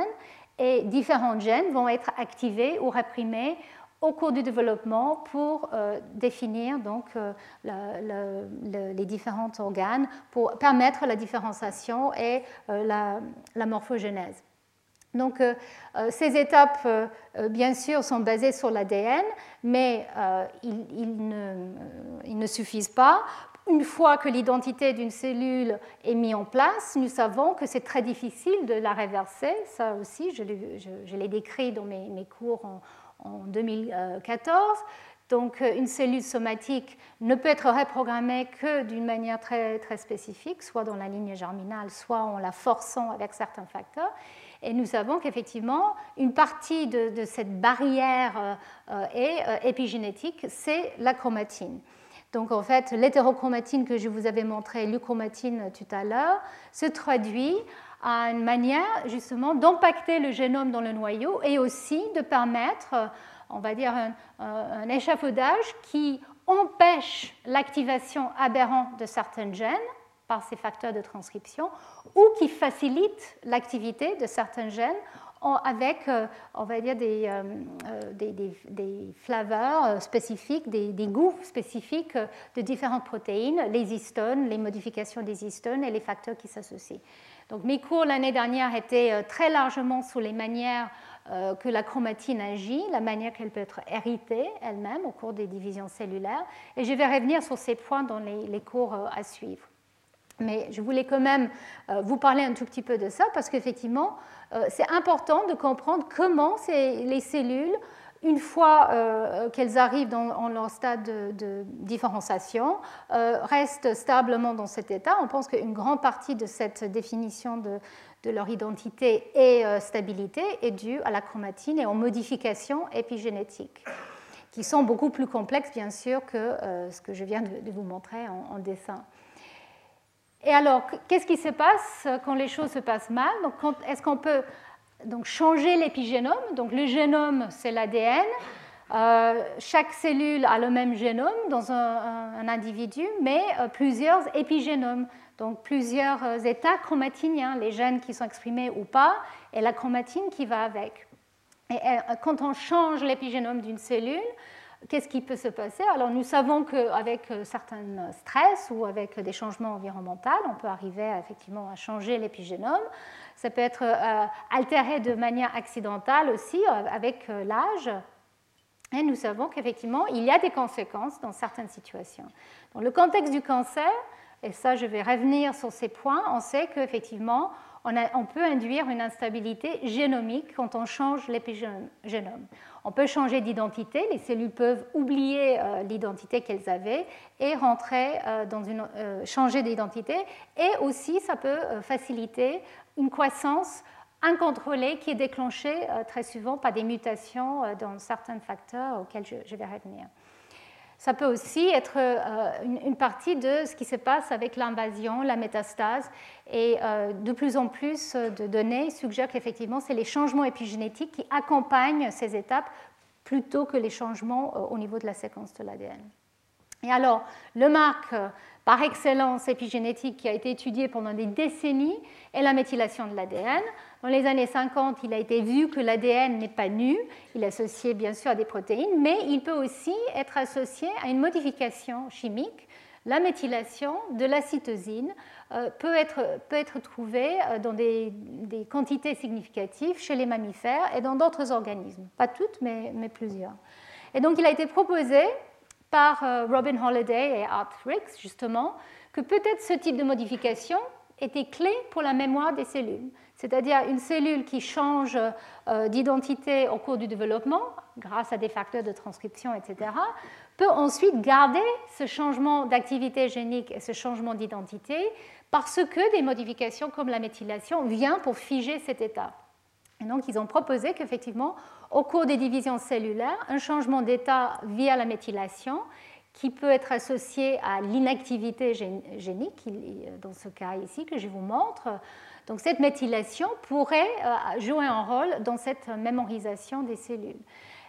Et différents gènes vont être activés ou réprimés au cours du développement pour euh, définir donc, les différents organes, pour permettre la différenciation et la, la morphogénèse. Donc, euh, euh, ces étapes, euh, bien sûr, sont basées sur l'ADN, mais ils, ne, suffisent pas. Une fois que l'identité d'une cellule est mise en place, nous savons que c'est très difficile de la réverser. Ça aussi, je l'ai décrit dans mes, cours en, en 2014. Donc, une cellule somatique ne peut être reprogrammée que d'une manière très, très spécifique, soit dans la ligne germinale, soit en la forçant avec certains facteurs. Et nous savons qu'effectivement, une partie de, cette barrière euh, est euh, épigénétique, c'est la chromatine. Donc en fait, l'hétérochromatine que je vous avais montré, l'euchromatine tout à l'heure, se traduit à une manière justement d'impacter le génome dans le noyau et aussi de permettre, on va dire, un, un échafaudage qui empêche l'activation aberrante de certains gènes par ces facteurs de transcription ou qui facilitent l'activité de certains gènes avec, euh, on va dire, des, euh, euh, des, des, flaveurs spécifiques, des, goûts spécifiques de différentes protéines, les histones, les modifications des histones et les facteurs qui s'associent. Donc mes cours l'année dernière étaient très largement sur les manières que la chromatine agit, la manière qu'elle peut être héritée elle-même au cours des divisions cellulaires. Et je vais revenir sur ces points dans les, les cours à suivre. Mais je voulais quand même euh, vous parler un tout petit peu de ça parce qu'effectivement, euh, c'est important de comprendre comment les cellules, une fois euh, qu'elles arrivent dans leur stade de, différenciation, restent stablement dans cet état. On pense qu'une grande partie de cette définition de, de leur identité et stabilité est due à la chromatine et aux modifications épigénétiques qui sont beaucoup plus complexes, bien sûr, que ce que je viens de, vous montrer en dessin. Et alors, qu'est-ce qui se passe quand les choses se passent mal? Est-ce qu'on peut donc, changer l'épigénome? Donc, le génome, c'est l'ADN. Euh, chaque cellule a le même génome dans un, individu, mais euh, plusieurs épigénomes, donc plusieurs euh, états chromatiniens, les gènes qui sont exprimés ou pas, et la chromatine qui va avec. Et quand on change l'épigénome d'une cellule, qu'est-ce qui peut se passer? Alors nous savons qu'avec euh, certains stress ou avec des changements environnementaux, on peut arriver effectivement à changer l'épigénome. Ça peut être euh, altéré de manière accidentale aussi euh, avec l'âge. Et nous savons qu'effectivement, il y a des conséquences dans certaines situations. Dans le contexte du cancer, et ça je vais revenir sur ces points, on sait qu'effectivement, on, peut induire une instabilité génomique quand on change l'épigénome. On peut changer d'identité, les cellules peuvent oublier euh, l'identité qu'elles avaient et rentrer euh, dans une, euh, changer d'identité. Et aussi, ça peut faciliter une croissance incontrôlée qui est déclenchée très souvent par des mutations dans certains facteurs auxquels je, je vais revenir. Ça peut aussi être euh, une partie de ce qui se passe avec l'invasion, la métastase. Et euh, de plus en plus de données suggèrent qu'effectivement, c'est les changements épigénétiques qui accompagnent ces étapes plutôt que les changements euh, au niveau de la séquence de l'ADN. Et alors, le marque par excellence épigénétique qui a été étudié pendant des décennies est la méthylation de l'ADN. Dans les années 50, il a été vu que l'ADN n'est pas nu, il est associé bien sûr à des protéines, mais il peut aussi être associé à une modification chimique. La méthylation de la cytosine euh, peut, être, trouvée euh, dans des, des, quantités significatives chez les mammifères et dans d'autres organismes. Pas toutes, mais, mais, plusieurs. Et donc il a été proposé par euh, Robin Holliday et Art Ricks, justement, que peut-être ce type de modification était clé pour la mémoire des cellules c'est-à-dire une cellule qui change euh, d'identité au cours du développement, grâce à des facteurs de transcription, etc., peut ensuite garder ce changement d'activité génique et ce changement d'identité parce que des modifications comme la méthylation viennent pour figer cet état. Et donc, ils ont proposé qu'effectivement, au cours des divisions cellulaires, un changement d'état via la méthylation qui peut être associé à l'inactivité génique, dans ce cas ici que je vous montre, donc cette méthylation pourrait euh, jouer un rôle dans cette mémorisation des cellules.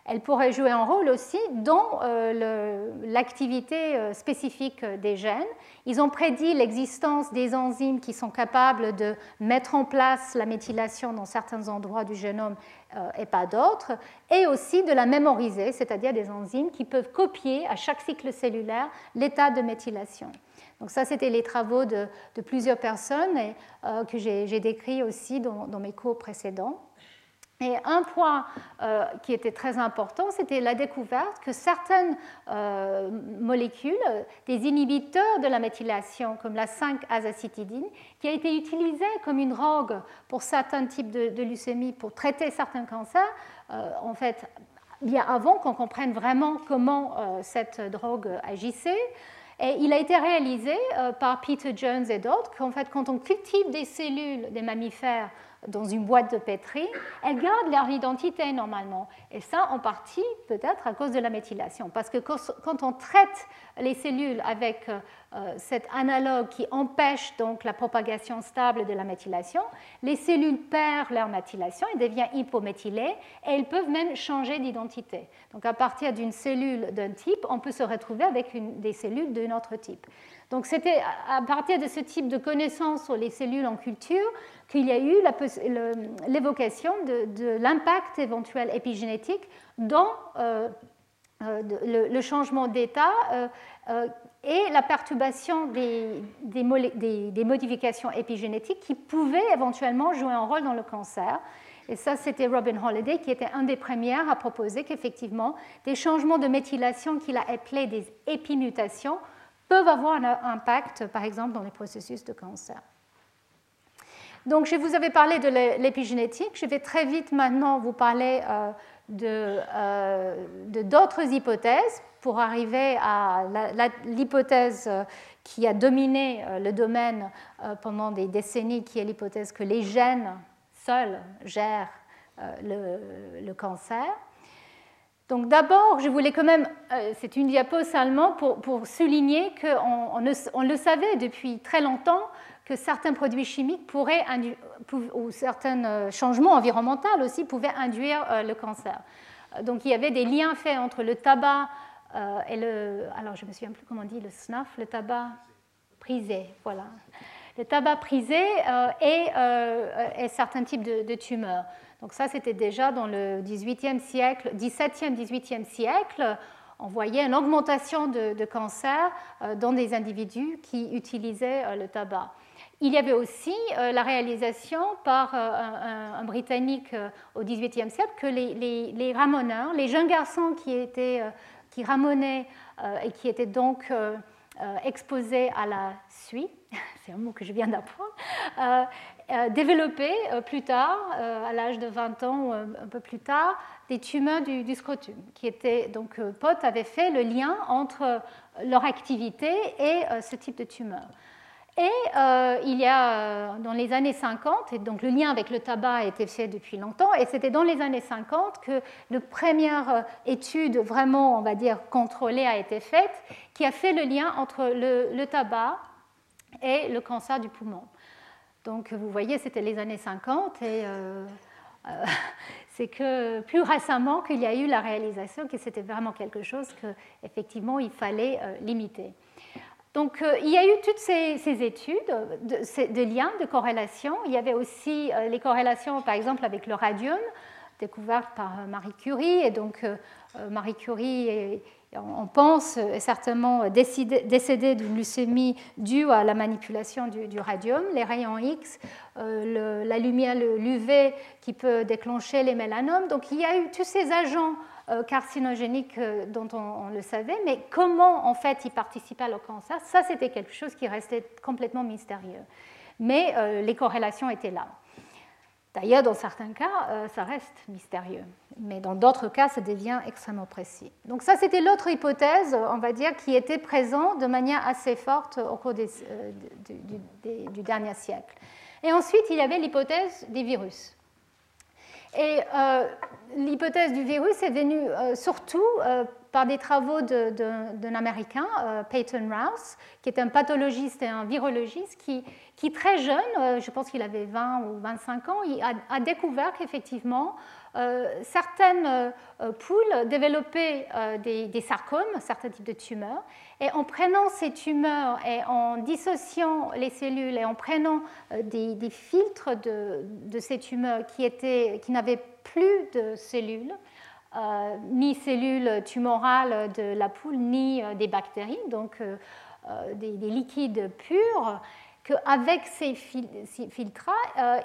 Elle pourrait jouer un rôle aussi dans euh, l'activité euh, spécifique des gènes. Ils ont prédit l'existence des enzymes qui sont capables de mettre en place la méthylation dans certains endroits du génome et pas d'autres, et aussi de la mémoriser, c'est-à-dire des enzymes qui peuvent copier à chaque cycle cellulaire l'état de méthylation. Donc ça, c'était les travaux de, plusieurs personnes euh, que j'ai décrits aussi dans, mes cours précédents. Et un point euh, qui était très important, c'était la découverte que certaines euh, molécules, des inhibiteurs de la méthylation, comme la 5-azacitidine, qui a été utilisée comme une drogue pour certains types de, de leucémie, pour traiter certains cancers, en fait, bien avant qu'on comprenne vraiment comment cette drogue agissait. Et il a été réalisé euh, par Peter Jones et d'autres qu'en fait, quand on cultive des cellules des mammifères dans une boîte de pétri, elles gardent leur identité normalement. Et ça, en partie, peut-être à cause de la méthylation. Parce que quand on traite les cellules avec euh, cet analogue qui empêche donc la propagation stable de la méthylation, les cellules perdent leur méthylation et deviennent hypométhylées et elles peuvent même changer d'identité. Donc à partir d'une cellule d'un type, on peut se retrouver avec une, des cellules d'un autre type. Donc c'était à partir de ce type de connaissances sur les cellules en culture qu'il y a eu l'évocation de, l'impact éventuel épigénétique dans euh, euh, le, changement d'état euh, et la perturbation des, modifications épigénétiques qui pouvaient éventuellement jouer un rôle dans le cancer. Et ça, c'était Robin Holliday qui était un des premiers à proposer qu'effectivement, des changements de méthylation qu'il a appelés des épimutations peuvent avoir un impact, par exemple, dans les processus de cancer. Donc, je vous avais parlé de l'épigénétique. Je vais très vite maintenant vous parler euh, euh, de d'autres hypothèses pour arriver à l'hypothèse euh, qui a dominé le domaine pendant des décennies, qui est l'hypothèse que les gènes seuls gèrent le, cancer. Donc d'abord, je voulais quand même, c'est une diapo seulement pour, souligner qu'on on le savait depuis très longtemps que certains produits chimiques pourraient ou certains euh, changements environnementaux aussi pouvaient induire euh, le cancer. Donc il y avait des liens faits entre le tabac euh, et le. Alors je me souviens plus comment on dit le snuff, le tabac prisé, voilà. Le tabac prisé et, certains types de, tumeurs. Donc ça, c'était déjà dans le 18e siècle, 17e, 18e siècle on voyait une augmentation de, de cancer dans des individus qui utilisaient le tabac. Il y avait aussi euh, la réalisation par euh, un, Britannique euh, au XVIIIe siècle que les, ramoneurs, les jeunes garçons qui, étaient, qui et qui étaient donc exposés à la suie, c'est un mot que je viens d'apprendre, développé plus tard, à l'âge de 20 ans, un peu plus tard, des tumeurs du, scrotum. Qui étaient, donc, Pott avait fait le lien entre leur activité et ce type de tumeur. Et euh, il y a euh, dans les années 50, et donc le lien avec le tabac a été fait depuis longtemps, et c'était dans les années 50 que la première euh, étude vraiment, on va dire, contrôlée a été faite, qui a fait le lien entre le, tabac et le cancer du poumon. Donc vous voyez, c'était les années 50, et c'est que plus récemment qu'il y a eu la réalisation que c'était vraiment quelque chose qu'effectivement il fallait limiter. Donc, euh, il y a eu toutes ces, études de, liens, de corrélations. Il y avait aussi euh, les corrélations, par exemple, avec le radium, découvertes par euh, Marie Curie. Et donc, Marie Curie, on pense, est certainement décédée d'une leucémie due à la manipulation du, radium, les rayons X, la lumière, l'UV qui peut déclencher les mélanomes. Donc, il y a eu tous ces agents euh, carcinogénique euh, dont on, le savait, mais comment en fait il participait au cancer, ça c'était quelque chose qui restait complètement mystérieux. Mais euh, les corrélations étaient là. D'ailleurs, dans certains cas, ça reste mystérieux, mais dans d'autres cas, ça devient extrêmement précis. Donc ça, c'était l'autre hypothèse, on va dire, qui était présente de manière assez forte au cours du, du dernier siècle. Et ensuite, il y avait l'hypothèse des virus. Et euh, l'hypothèse du virus est venue euh, surtout euh, par des travaux d'un Américain, Peyton Rouse, qui est un pathologiste et un virologiste, qui, très jeune, je pense qu'il avait 20 ou 25 ans, a, découvert qu'effectivement, certaines poules développaient des, des, sarcomes, certains types de tumeurs, et en prenant ces tumeurs et en dissociant les cellules et en prenant euh, des, filtres de, ces tumeurs qui, qui n'avaient plus de cellules, euh, ni cellules tumorales de la poule, ni euh, des bactéries, donc des, liquides purs, qu'avec ces, filtres,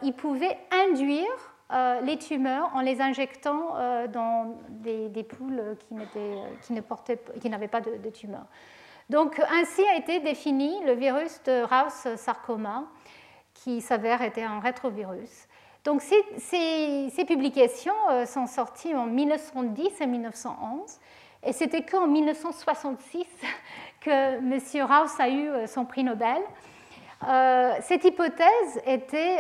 ils pouvaient induire les tumeurs en les injectant dans des, poules qui, ne qui n'avaient pas de, de tumeurs. Donc ainsi a été défini le virus de Rous sarcoma, qui s'avère être un rétrovirus. Donc ces, publications euh, sont sorties en 1910 et 1911, et c'était qu'en 1966 que M. Rous a eu euh, son prix Nobel. Euh, cette hypothèse était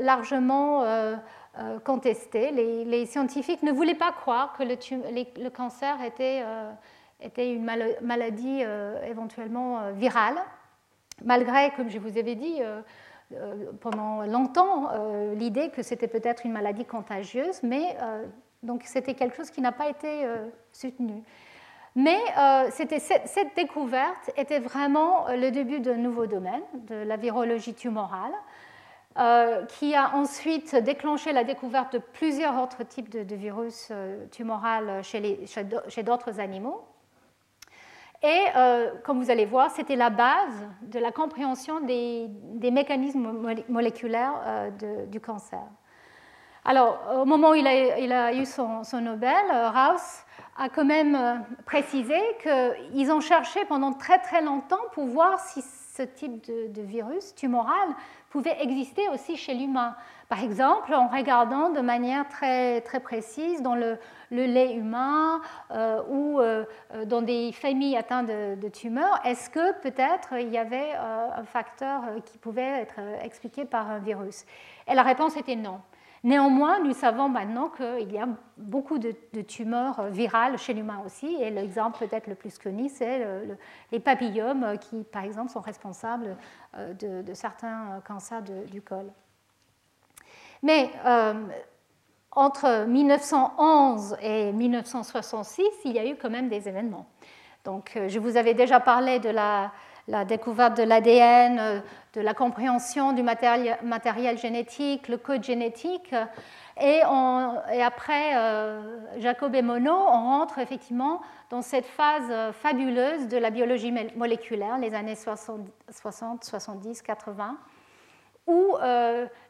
largement contestée. Les, scientifiques ne voulaient pas croire que le cancer était était une maladie euh, éventuellement euh, virale, malgré, comme je vous avais dit, euh, pendant longtemps l'idée que c'était peut-être une maladie contagieuse, mais donc c'était quelque chose qui n'a pas été soutenu. Mais cette, découverte était vraiment le début d'un nouveau domaine, de la virologie tumorale, qui a ensuite déclenché la découverte de plusieurs autres types de, virus tumorales chez, d'autres animaux. Et euh, comme vous allez voir, c'était la base de la compréhension des, mécanismes moléculaires euh, du cancer. Alors, au moment où il a, eu son, Nobel, euh, Raus a quand même précisé qu'ils ont cherché pendant très très longtemps pour voir si ce type de virus tumoral pouvait exister aussi chez l'humain. Par exemple, en regardant de manière très, très précise dans le, lait humain euh, ou euh, dans des familles atteintes de, tumeurs, est-ce que peut-être il y avait euh, un facteur qui pouvait être expliqué par un virus? Et la réponse était non. Néanmoins, nous savons maintenant qu'il y a beaucoup de, tumeurs virales chez l'humain aussi, et l'exemple peut-être le plus connu, c'est les papillomes qui, par exemple, sont responsables de, certains cancers du col. Mais entre 1911 et 1966, il y a eu quand même des événements. Donc, euh, je vous avais déjà parlé de la, découverte de l'ADN, euh, de la compréhension du matériel, génétique, le code génétique. Et, après euh, Jacob et Monod, on rentre effectivement dans cette phase fabuleuse de la biologie moléculaire, les années 60, 70, 80, où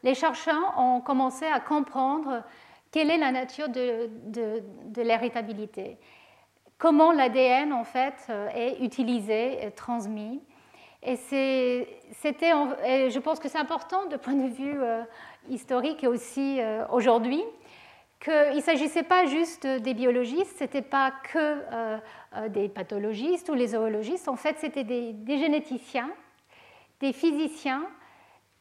les chercheurs ont commencé à comprendre quelle est la nature de, de, l'héritabilité Comment l'ADN en fait euh, est utilisé, transmis. Et, c'était, je pense que c'est important de point de vue historique et aussi aujourd'hui, qu'il ne s'agissait pas juste des biologistes, ce n'était pas que des pathologistes ou les zoologistes, en fait c'était des généticiens, des physiciens,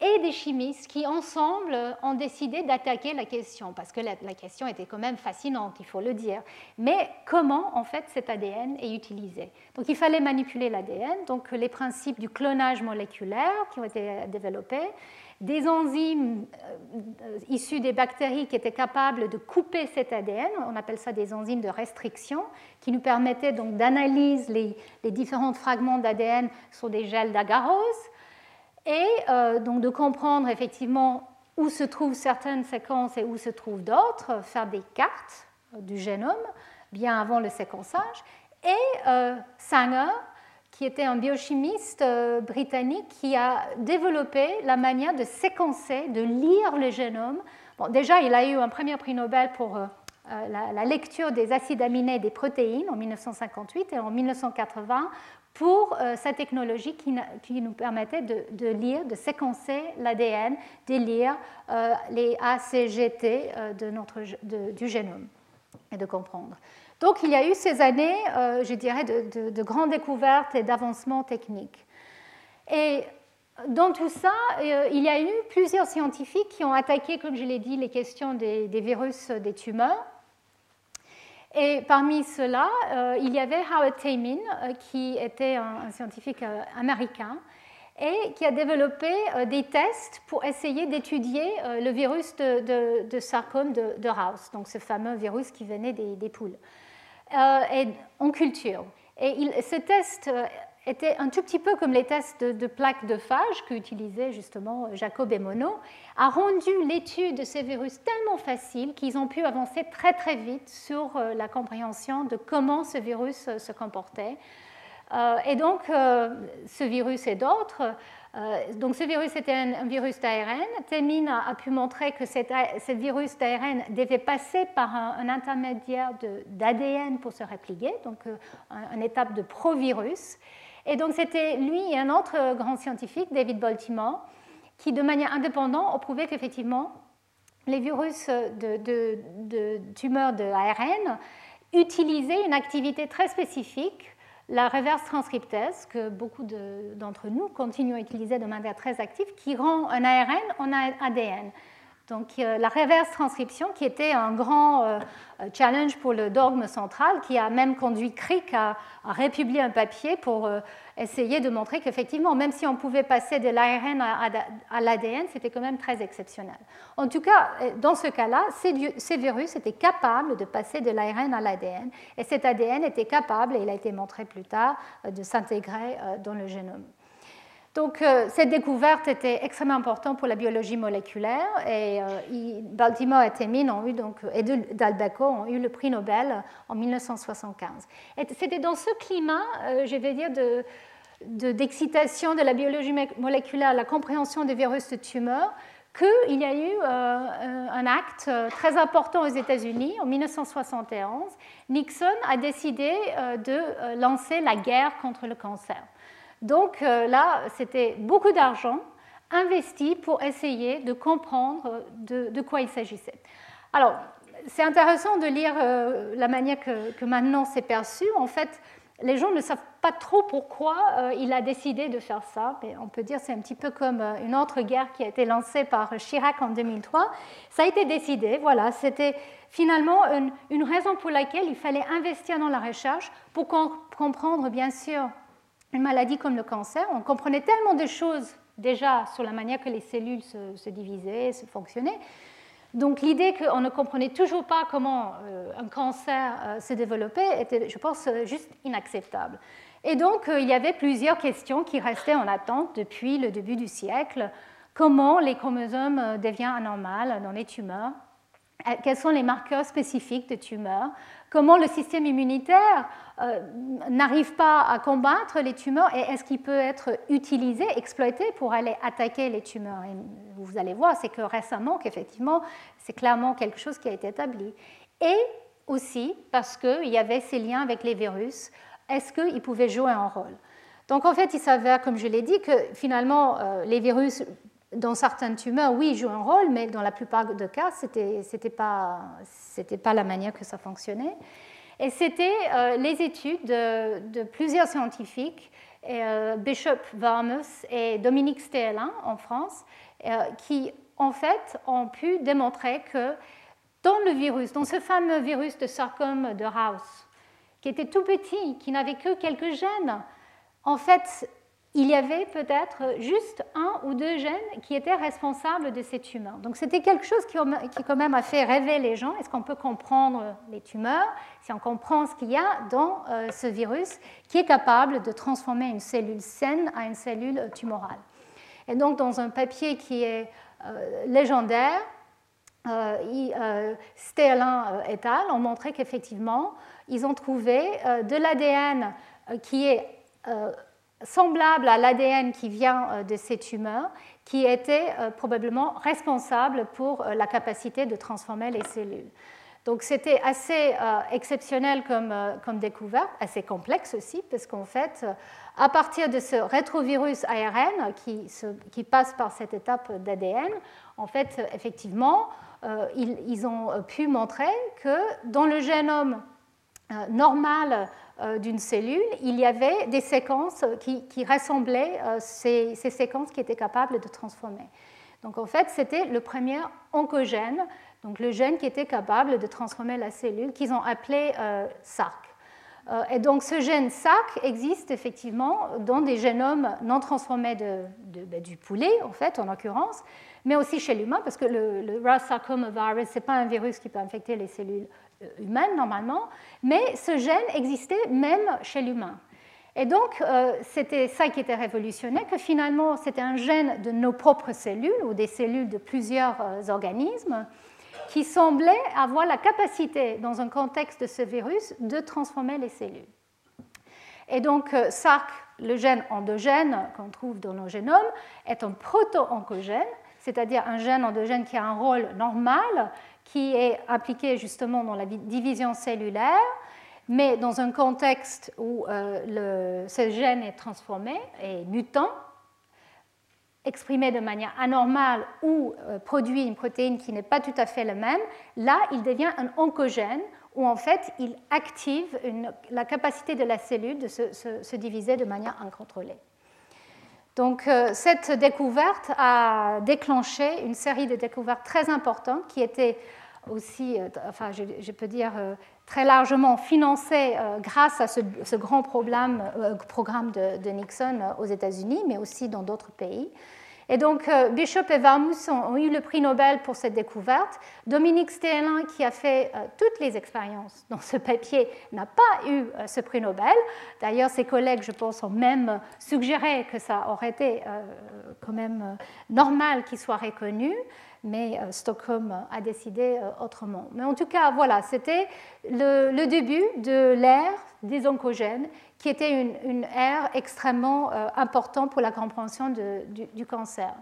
et des chimistes qui, ensemble, ont décidé d'attaquer la question, parce que la, question était quand même fascinante, il faut le dire. Mais comment, en fait, cet ADN est utilisé? Donc, il fallait manipuler l'ADN, donc les principes du clonage moléculaire qui ont été développés, des enzymes euh, issues des bactéries qui étaient capables de couper cet ADN, on appelle ça des enzymes de restriction, qui nous permettaient donc d'analyser les, les différents fragments d'ADN sur des gels d'agarose et euh, donc de comprendre effectivement où se trouvent certaines séquences et où se trouvent d'autres, faire des cartes euh, du génome bien avant le séquençage. Et euh, Sanger, qui était un biochimiste britannique, qui a développé la manière de séquencer, de lire le génome. Bon, déjà, il a eu un premier prix Nobel pour la, la, lecture des acides aminés et des protéines en 1958 et en 1980 pour euh, sa technologie qui, nous permettait de, lire, de séquencer l'ADN, de lire euh, les ACGT euh, du génome et de comprendre. Donc il y a eu ces années, je dirais, de, de grandes découvertes et d'avancements techniques. Et dans tout ça, il y a eu plusieurs scientifiques qui ont attaqué, comme je l'ai dit, les questions des virus des tumeurs. Et parmi ceux-là, euh, il y avait Howard Taymin, euh, qui était un, scientifique euh, américain et qui a développé des tests pour essayer d'étudier le virus de, de, sarcome de, de, House, donc ce fameux virus qui venait des, poules, en culture. Et il, ce test était un tout petit peu comme les tests de, plaques de phage qu'utilisaient justement Jacob et Monod, a rendu l'étude de ces virus tellement facile qu'ils ont pu avancer très très vite sur euh, la compréhension de comment ce virus euh, se comportait. Euh, et donc, ce virus et d'autres, donc ce virus était un, virus d'ARN. Temin a, pu montrer que ce virus d'ARN devait passer par un, intermédiaire d'ADN pour se répliquer, donc une étape de provirus. Et donc c'était lui et un autre grand scientifique, David Baltimore, qui de manière indépendante ont prouvé qu'effectivement les virus de, tumeurs de ARN utilisaient une activité très spécifique, la reverse transcriptase, que beaucoup d'entre nous continuent à utiliser de manière très active, qui rend un ARN en ADN. Donc euh, la reverse transcription, qui était un grand euh, challenge pour le dogme central, qui a même conduit Crick à, républier un papier pour euh, essayer de montrer qu'effectivement, même si on pouvait passer de l'ARN à, l'ADN, c'était quand même très exceptionnel. En tout cas, dans ce cas-là, ces, virus étaient capables de passer de l'ARN à l'ADN, et cet ADN était capable, et il a été montré plus tard, de s'intégrer dans le génome. Donc, euh, cette découverte était extrêmement importante pour la biologie moléculaire et euh, Baltimore et Temin ont eu donc, et Dalbeco ont eu le prix Nobel en 1975. C'était dans ce climat, euh, je vais dire, d'excitation de, la biologie moléculaire, la compréhension des virus de tumeurs, qu'il y a eu un acte très important aux États-Unis en 1971. Nixon a décidé de lancer la guerre contre le cancer. Donc euh, là, c'était beaucoup d'argent investi pour essayer de comprendre de, quoi il s'agissait. Alors, c'est intéressant de lire euh, la manière que, maintenant c'est perçu. En fait, les gens ne savent pas trop pourquoi euh, il a décidé de faire ça, on peut dire c'est un petit peu comme une autre guerre qui a été lancée par Chirac en 2003. Ça a été décidé, voilà, c'était finalement une, raison pour laquelle il fallait investir dans la recherche pour comprendre, bien sûr, une maladie comme le cancer, on comprenait tellement de choses déjà sur la manière que les cellules se, divisaient, se fonctionnaient. Donc l'idée qu'on ne comprenait toujours pas comment euh, un cancer euh, se développait était, je pense, juste inacceptable. Et donc euh, il y avait plusieurs questions qui restaient en attente depuis le début du siècle. Comment les chromosomes deviennent anormaux dans les tumeurs? Quels sont les marqueurs spécifiques de tumeurs? Comment le système immunitaire euh, n'arrive pas à combattre les tumeurs et est-ce qu'il peut être utilisé, exploité pour aller attaquer les tumeurs? Et vous allez voir, c'est que récemment, qu'effectivement, c'est clairement quelque chose qui a été établi. Et aussi parce qu'il y avait ces liens avec les virus, est-ce qu'ils pouvaient jouer un rôle? Donc en fait, il s'avère, comme je l'ai dit, que finalement, les virus dans certaines tumeurs, oui, jouent un rôle, mais dans la plupart des cas, ce n'était pas, pas la manière que ça fonctionnait. Et c'était euh, les études de, plusieurs scientifiques, euh, Bishop Varmus et Dominique Stéhelin en France, euh, qui en fait ont pu démontrer que dans le virus, dans ce fameux virus de sarcome de House, qui était tout petit, qui n'avait que quelques gènes, en fait, il y avait peut-être juste un ou deux gènes qui étaient responsables de ces tumeurs. Donc c'était quelque chose qui, quand même a fait rêver les gens. Est-ce qu'on peut comprendre les tumeurs si on comprend ce qu'il y a dans euh, ce virus qui est capable de transformer une cellule saine à une cellule tumorale? Et donc dans un papier qui est euh, légendaire, euh, Sterlin et al. ont montré qu'effectivement, ils ont trouvé de l'ADN qui est semblable à l'ADN qui vient euh, de ces tumeurs, qui était euh, probablement responsable pour euh, la capacité de transformer les cellules. Donc c'était assez exceptionnel comme, comme, découverte, assez complexe aussi, parce qu'en fait, à partir de ce rétrovirus ARN qui, qui passe par cette étape d'ADN, en fait, effectivement, ils, ont pu montrer que dans le génome normal d'une cellule, il y avait des séquences qui, ressemblaient à euh, ces, séquences qui étaient capables de transformer. Donc en fait, c'était le premier oncogène, donc le gène qui était capable de transformer la cellule, qu'ils ont appelé euh, SARC. et donc ce gène SARC existe effectivement dans des génomes non transformés ben, du poulet, en fait, en l'occurrence, mais aussi chez l'humain, parce que le, le Rust virus, ce n'est pas un virus qui peut infecter les cellules euh, humaine normalement, mais ce gène existait même chez l'humain. Et donc, euh, c'était ça qui était révolutionnaire, que finalement, c'était un gène de nos propres cellules ou des cellules de plusieurs euh, organismes qui semblait avoir la capacité, dans un contexte de ce virus, de transformer les cellules. Et donc, SARC, le gène endogène qu'on trouve dans nos génomes, est un proto-oncogène, c'est-à-dire un gène endogène qui a un rôle normal qui est impliqué justement dans la division cellulaire, mais dans un contexte où euh, ce gène est transformé, et mutant, exprimé de manière anormale ou euh, produit une protéine qui n'est pas tout à fait la même, là, il devient un oncogène où en fait, il active la capacité de la cellule de se, diviser de manière incontrôlée. Donc euh, cette découverte a déclenché une série de découvertes très importantes qui étaient aussi, euh, je, peux dire, euh, très largement financées grâce à ce, grand programme de, Nixon aux États-Unis, mais aussi dans d'autres pays. Et donc, euh, Bishop et Varmus ont, eu le prix Nobel pour cette découverte. Dominique Stéhelin, qui a fait euh, toutes les expériences dans ce papier, n'a pas eu euh, ce prix Nobel. D'ailleurs, ses collègues, je pense, ont même suggéré que ça aurait été quand même normal qu'il soit reconnu mais Stockholm a décidé autrement. Mais en tout cas, voilà, c'était le, début de l'ère des oncogènes qui était une, ère extrêmement euh, importante pour la compréhension du, cancer.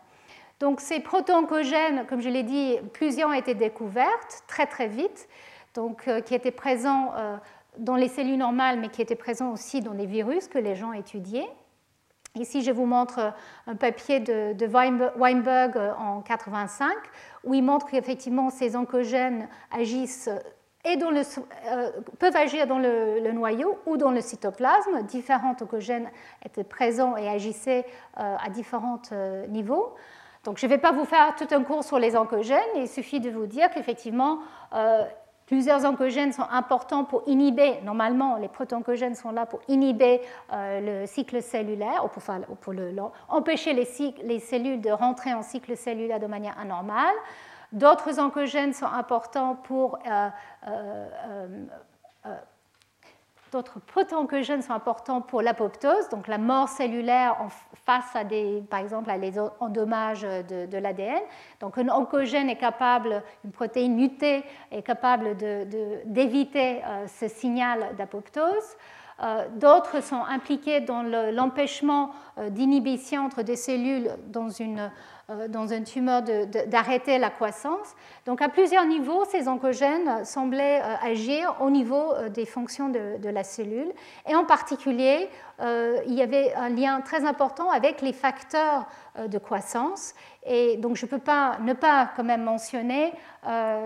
Donc ces proto-oncogènes, comme je l'ai dit, plusieurs ont été découvertes très très vite, donc, euh, qui étaient présents euh, dans les cellules normales, mais qui étaient présents aussi dans les virus que les gens étudiaient. Ici, je vous montre un papier de, de Weinberg en 85, où il montre qu'effectivement ces oncogènes agissent et euh, peuvent agir dans le, noyau ou dans le cytoplasme. Différents oncogènes étaient présents et agissaient euh, à différents euh, niveaux. Donc je ne vais pas vous faire tout un cours sur les oncogènes, il suffit de vous dire qu'effectivement, plusieurs oncogènes sont importants pour inhiber, normalement les proto-oncogènes sont là pour inhiber le cycle cellulaire, ou pour, empêcher les cellules de rentrer en cycle cellulaire de manière anormale. D'autres oncogènes sont importants pour euh, euh, euh, sont importants pour l'apoptose, donc la mort cellulaire face à des, par exemple, endommages de, l'ADN. Donc un oncogène est capable, une protéine mutée est capable d'éviter ce signal d'apoptose. D'autres sont impliqués dans l'empêchement d'inhibition entre des cellules dans une dans une tumeur d'arrêter la croissance. Donc à plusieurs niveaux, ces oncogènes semblaient agir au niveau des fonctions de, la cellule. Et en particulier, il y avait un lien très important avec les facteurs de croissance. Et donc je ne peux pas ne pas quand même mentionner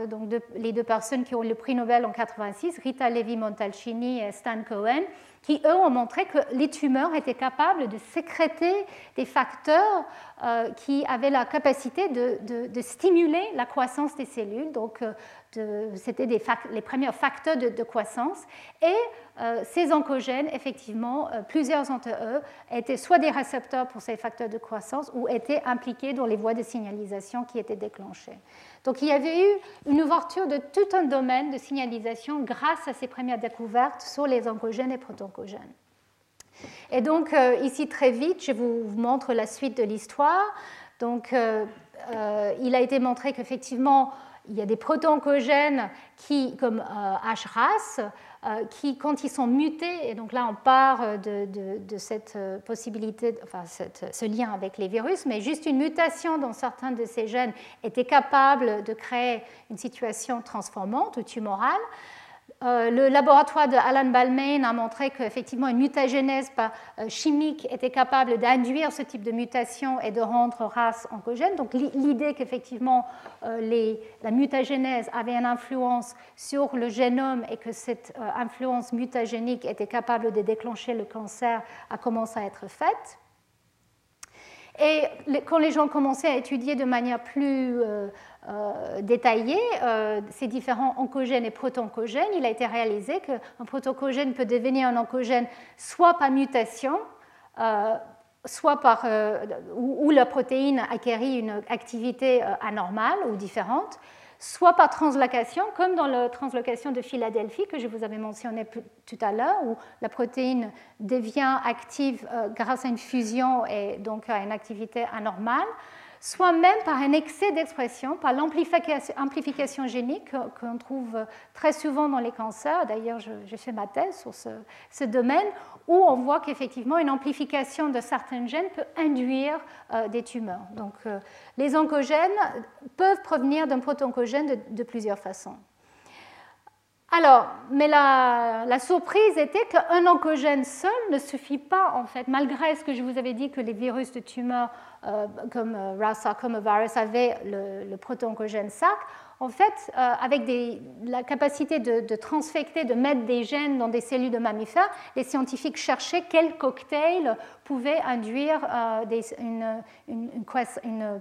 donc les deux personnes qui ont eu le prix Nobel en 86, Rita Levi-Montalcini et Stan Cohen, qui, eux, ont montré que les tumeurs étaient capables de sécréter des facteurs euh, qui avaient la capacité de, stimuler la croissance des cellules. Donc, euh, c'était les premiers facteurs de, croissance. Et euh, ces oncogènes, effectivement, plusieurs d'entre eux étaient soit des récepteurs pour ces facteurs de croissance ou étaient impliqués dans les voies de signalisation qui étaient déclenchées. Donc il y avait eu une ouverture de tout un domaine de signalisation grâce à ces premières découvertes sur les oncogènes et protoncogènes. Et donc euh, ici très vite, je vous montre la suite de l'histoire. Donc euh, euh, il a été montré qu'effectivement, il y a des protoncogènes qui, comme HRAS, qui, quand ils sont mutés, et donc là on part de, cette euh, possibilité, enfin ce lien avec les virus, mais juste une mutation dans certains de ces gènes était capable de créer une situation transformante ou tumorale. Euh, le laboratoire de Alan Balmain a montré qu'effectivement une mutagénèse euh, chimique était capable d'induire ce type de mutation et de rendre race oncogène. Donc l'idée qu'effectivement euh, la mutagénèse avait une influence sur le génome et que cette influence mutagénique était capable de déclencher le cancer a commencé à être faite. Et quand les gens commençaient à étudier de manière plus euh, détaillé euh, ces différents oncogènes et protoncogènes, il a été réalisé qu'un protoncogène peut devenir un oncogène soit par mutation, euh, soit par, où, la protéine acquérit une activité anormale ou différente, soit par translocation, comme dans la translocation de Philadelphie que je vous avais mentionné tout à l'heure, où la protéine devient active grâce à une fusion et donc à une activité anormale soit même par un excès d'expression, par l'amplification génique qu'on trouve très souvent dans les cancers. D'ailleurs, j'ai fait ma thèse sur ce, domaine, où on voit qu'effectivement, une amplification de certains gènes peut induire euh, des tumeurs. Donc, euh, les oncogènes peuvent provenir d'un protoncogène de plusieurs façons. Alors, mais la, surprise était qu'un oncogène seul ne suffit pas, en fait, malgré ce que je vous avais dit que les virus de tumeurs comme euh, RAS virus avaient le, le proto-oncogène SAC. En fait, euh, avec la capacité de, transfecter, de mettre des gènes dans des cellules de mammifères, les scientifiques cherchaient quel cocktail pouvait induire une,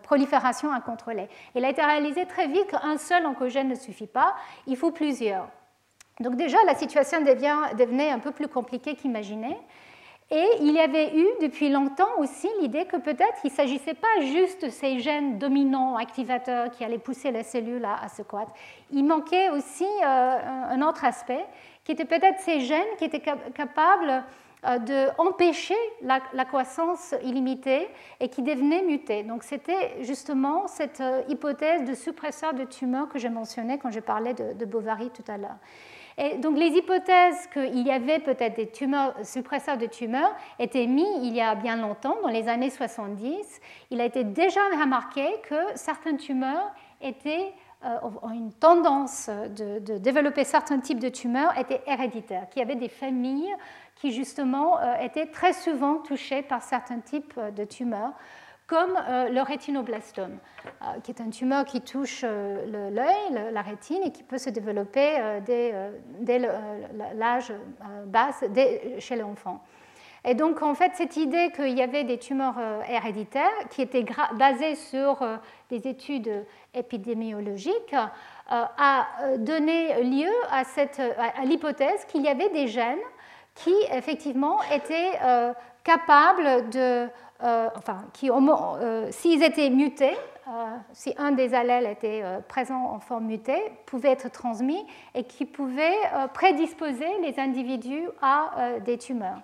prolifération incontrôlée. Il a été réalisé très vite qu'un seul oncogène ne suffit pas, il faut plusieurs. Donc déjà, la situation devenait un peu plus compliquée qu'imaginée. Et il y avait eu depuis longtemps aussi l'idée que peut-être il ne s'agissait pas juste de ces gènes dominants, activateurs, qui allaient pousser la cellule à, se croître. Il manquait aussi euh, un autre aspect, qui était peut-être ces gènes qui étaient capables d'empêcher la, la, croissance illimitée et qui devenaient mutés. Donc c'était justement cette euh, hypothèse de suppresseur de tumeurs que j'ai mentionnée quand je parlais de, de Bovary tout à l'heure. Et donc les hypothèses qu'il y avait peut-être des tumeurs, suppresseurs de tumeurs étaient mises il y a bien longtemps, dans les années 70. Il a été déjà remarqué que certaines tumeurs étaient euh, ont une tendance de, développer certains types de tumeurs étaient héréditaires, qu'il y avait des familles qui justement euh, étaient très souvent touchées par certains types euh, de tumeurs comme euh, le rétinoblastome, euh, qui est un tumeur qui touche euh, l'œil, la rétine, et qui peut se développer dès, l'âge bas, chez l'enfant. Et donc, en fait, cette idée qu'il y avait des tumeurs héréditaires qui étaient basées sur des études épidémiologiques a donné lieu à, à l'hypothèse qu'il y avait des gènes qui, effectivement, étaient capables de euh, enfin, qui, euh, s'ils étaient mutés, euh, si un des allèles était présent en forme mutée, pouvaient être transmis et qui pouvaient prédisposer les individus à des tumeurs.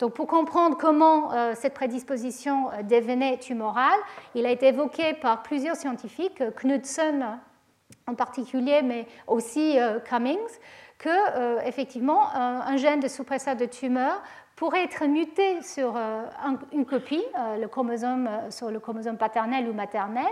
Donc, pour comprendre comment cette prédisposition devenait tumorale, il a été évoqué par plusieurs scientifiques, Knudsen en particulier, mais aussi Cummings, que effectivement un, gène de suppresseur de tumeur pourrait être muté sur une copie, le chromosome, sur le chromosome paternel ou maternel.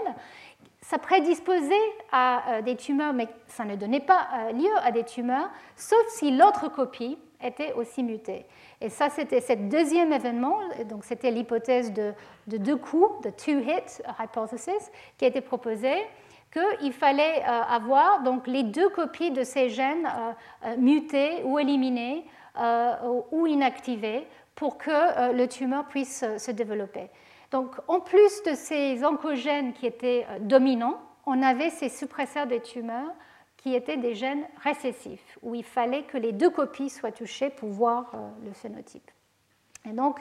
Ça prédisposait à des tumeurs, mais ça ne donnait pas lieu à des tumeurs, sauf si l'autre copie était aussi mutée. Et ça, c'était ce deuxième événement, donc c'était l'hypothèse de, deux coups, de two-hit hypothesis, qui a été proposée qu'il fallait euh, avoir donc les deux copies de ces gènes euh, euh, mutés ou éliminés ou inactivés pour que le tumeur puisse se développer. Donc, en plus de ces oncogènes qui étaient dominants, on avait ces suppresseurs des tumeurs qui étaient des gènes récessifs, où il fallait que les deux copies soient touchées pour voir le phénotype. Et donc,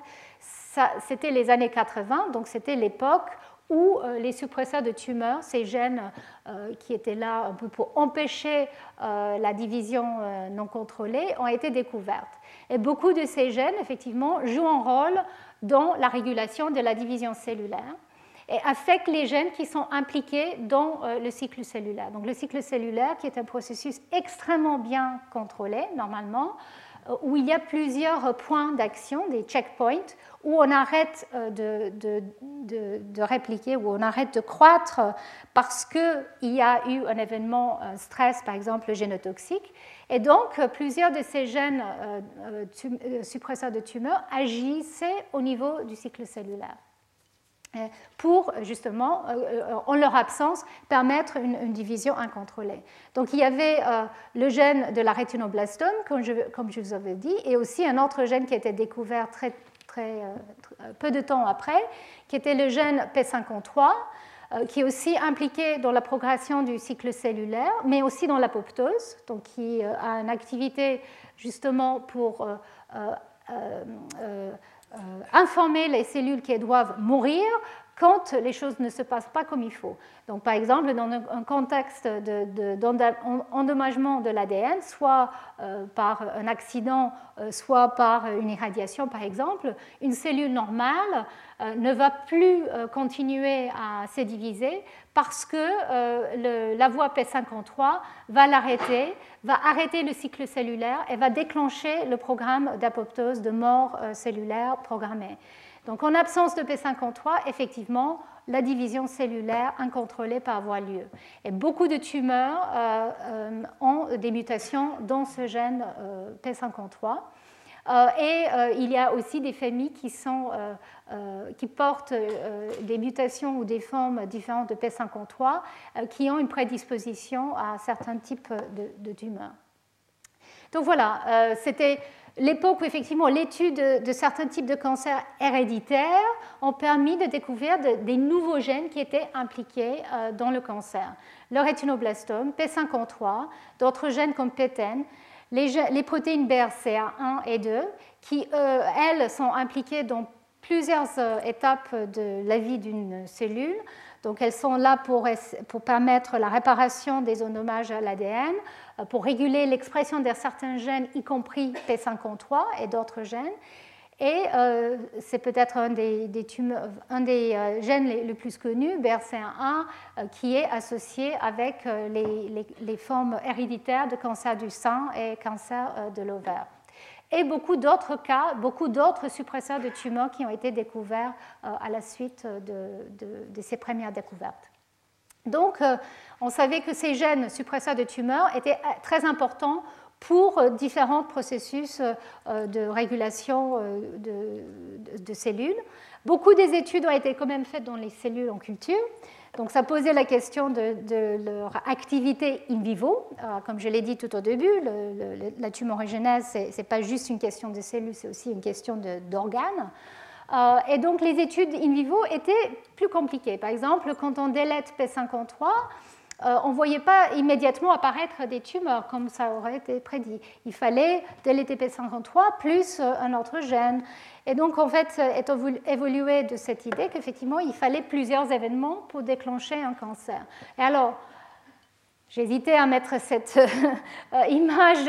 c'était les années 80, donc c'était l'époque où euh, les suppresseurs de tumeurs, ces gènes euh, qui étaient là un peu pour empêcher euh, la division non contrôlée, ont été découvertes. Et beaucoup de ces gènes, effectivement, jouent un rôle dans la régulation de la division cellulaire et affectent les gènes qui sont impliqués dans le cycle cellulaire. Donc le cycle cellulaire, qui est un processus extrêmement bien contrôlé, normalement, où il y a plusieurs points d'action, des checkpoints, où on arrête euh, de, de, répliquer, où on arrête de croître parce qu'il y a eu un événement un stress, par exemple génotoxique. Et donc, plusieurs de ces gènes euh, euh, suppresseurs de tumeurs agissaient au niveau du cycle cellulaire pour justement, en leur absence, permettre une, division incontrôlée. Donc il y avait le gène de la rétinoblastome, comme je, vous avais dit, et aussi un autre gène qui a été découvert très euh, peu de temps après, qui était le gène P53, euh, qui est aussi impliqué dans la progression du cycle cellulaire, mais aussi dans l'apoptose, donc qui euh, a une activité justement pour informer les cellules qui doivent mourir quand les choses ne se passent pas comme il faut. Donc, par exemple, dans un contexte d'endommagement de, l'ADN, soit euh, par un accident, euh, soit par une irradiation, par exemple, une cellule normale euh, ne va plus continuer à se diviser parce que la voie P53 va l'arrêter, va arrêter le cycle cellulaire et va déclencher le programme d'apoptose, de mort cellulaire programmée. Donc en absence de P53, effectivement, la division cellulaire incontrôlée peut avoir lieu. Et beaucoup de tumeurs euh, euh, ont des mutations dans ce gène euh, P53. Et il y a aussi des familles qui, qui portent des mutations ou des formes différentes de P53 qui ont une prédisposition à certains types de, tumeurs. Donc voilà, c'était l'époque où effectivement l'étude de, certains types de cancers héréditaires ont permis de découvrir des nouveaux gènes qui étaient impliqués euh, dans le cancer. Le rétinoblastome, P53, d'autres gènes comme PTEN, les, protéines BRCA1 et 2, qui, euh, elles, sont impliquées dans plusieurs euh, étapes de la vie d'une cellule. Donc elles sont là pour, permettre la réparation des endommages à l'ADN, euh, pour réguler l'expression de certains gènes, y compris P53 et d'autres gènes. Et euh, c'est peut-être un des, euh, gènes les, plus connus, BRCA1, qui est associé avec les, formes héréditaires de cancer du sein et cancer de l'ovaire. Et beaucoup d'autres cas, beaucoup d'autres suppresseurs de tumeurs qui ont été découverts à la suite de, ces premières découvertes. Donc, on savait que ces gènes suppresseurs de tumeurs étaient euh, très importants pour euh, différents processus euh, de régulation de, cellules. Beaucoup des études ont été quand même faites dans les cellules en culture. Donc ça posait la question de, leur activité in vivo. comme je l'ai dit tout au début, la tumorigénèse, ce n'est pas juste une question de cellules, c'est aussi une question d'organes. et donc les études in vivo étaient plus compliquées. Par exemple, quand on délète P53, euh, on ne voyait pas immédiatement apparaître des tumeurs comme ça aurait été prédit. Il fallait de l'ETP53 plus euh, un autre gène. Et donc, en fait, est évolué de cette idée qu'effectivement, il fallait plusieurs événements pour déclencher un cancer. Et alors, J'hésitais à mettre cette euh, image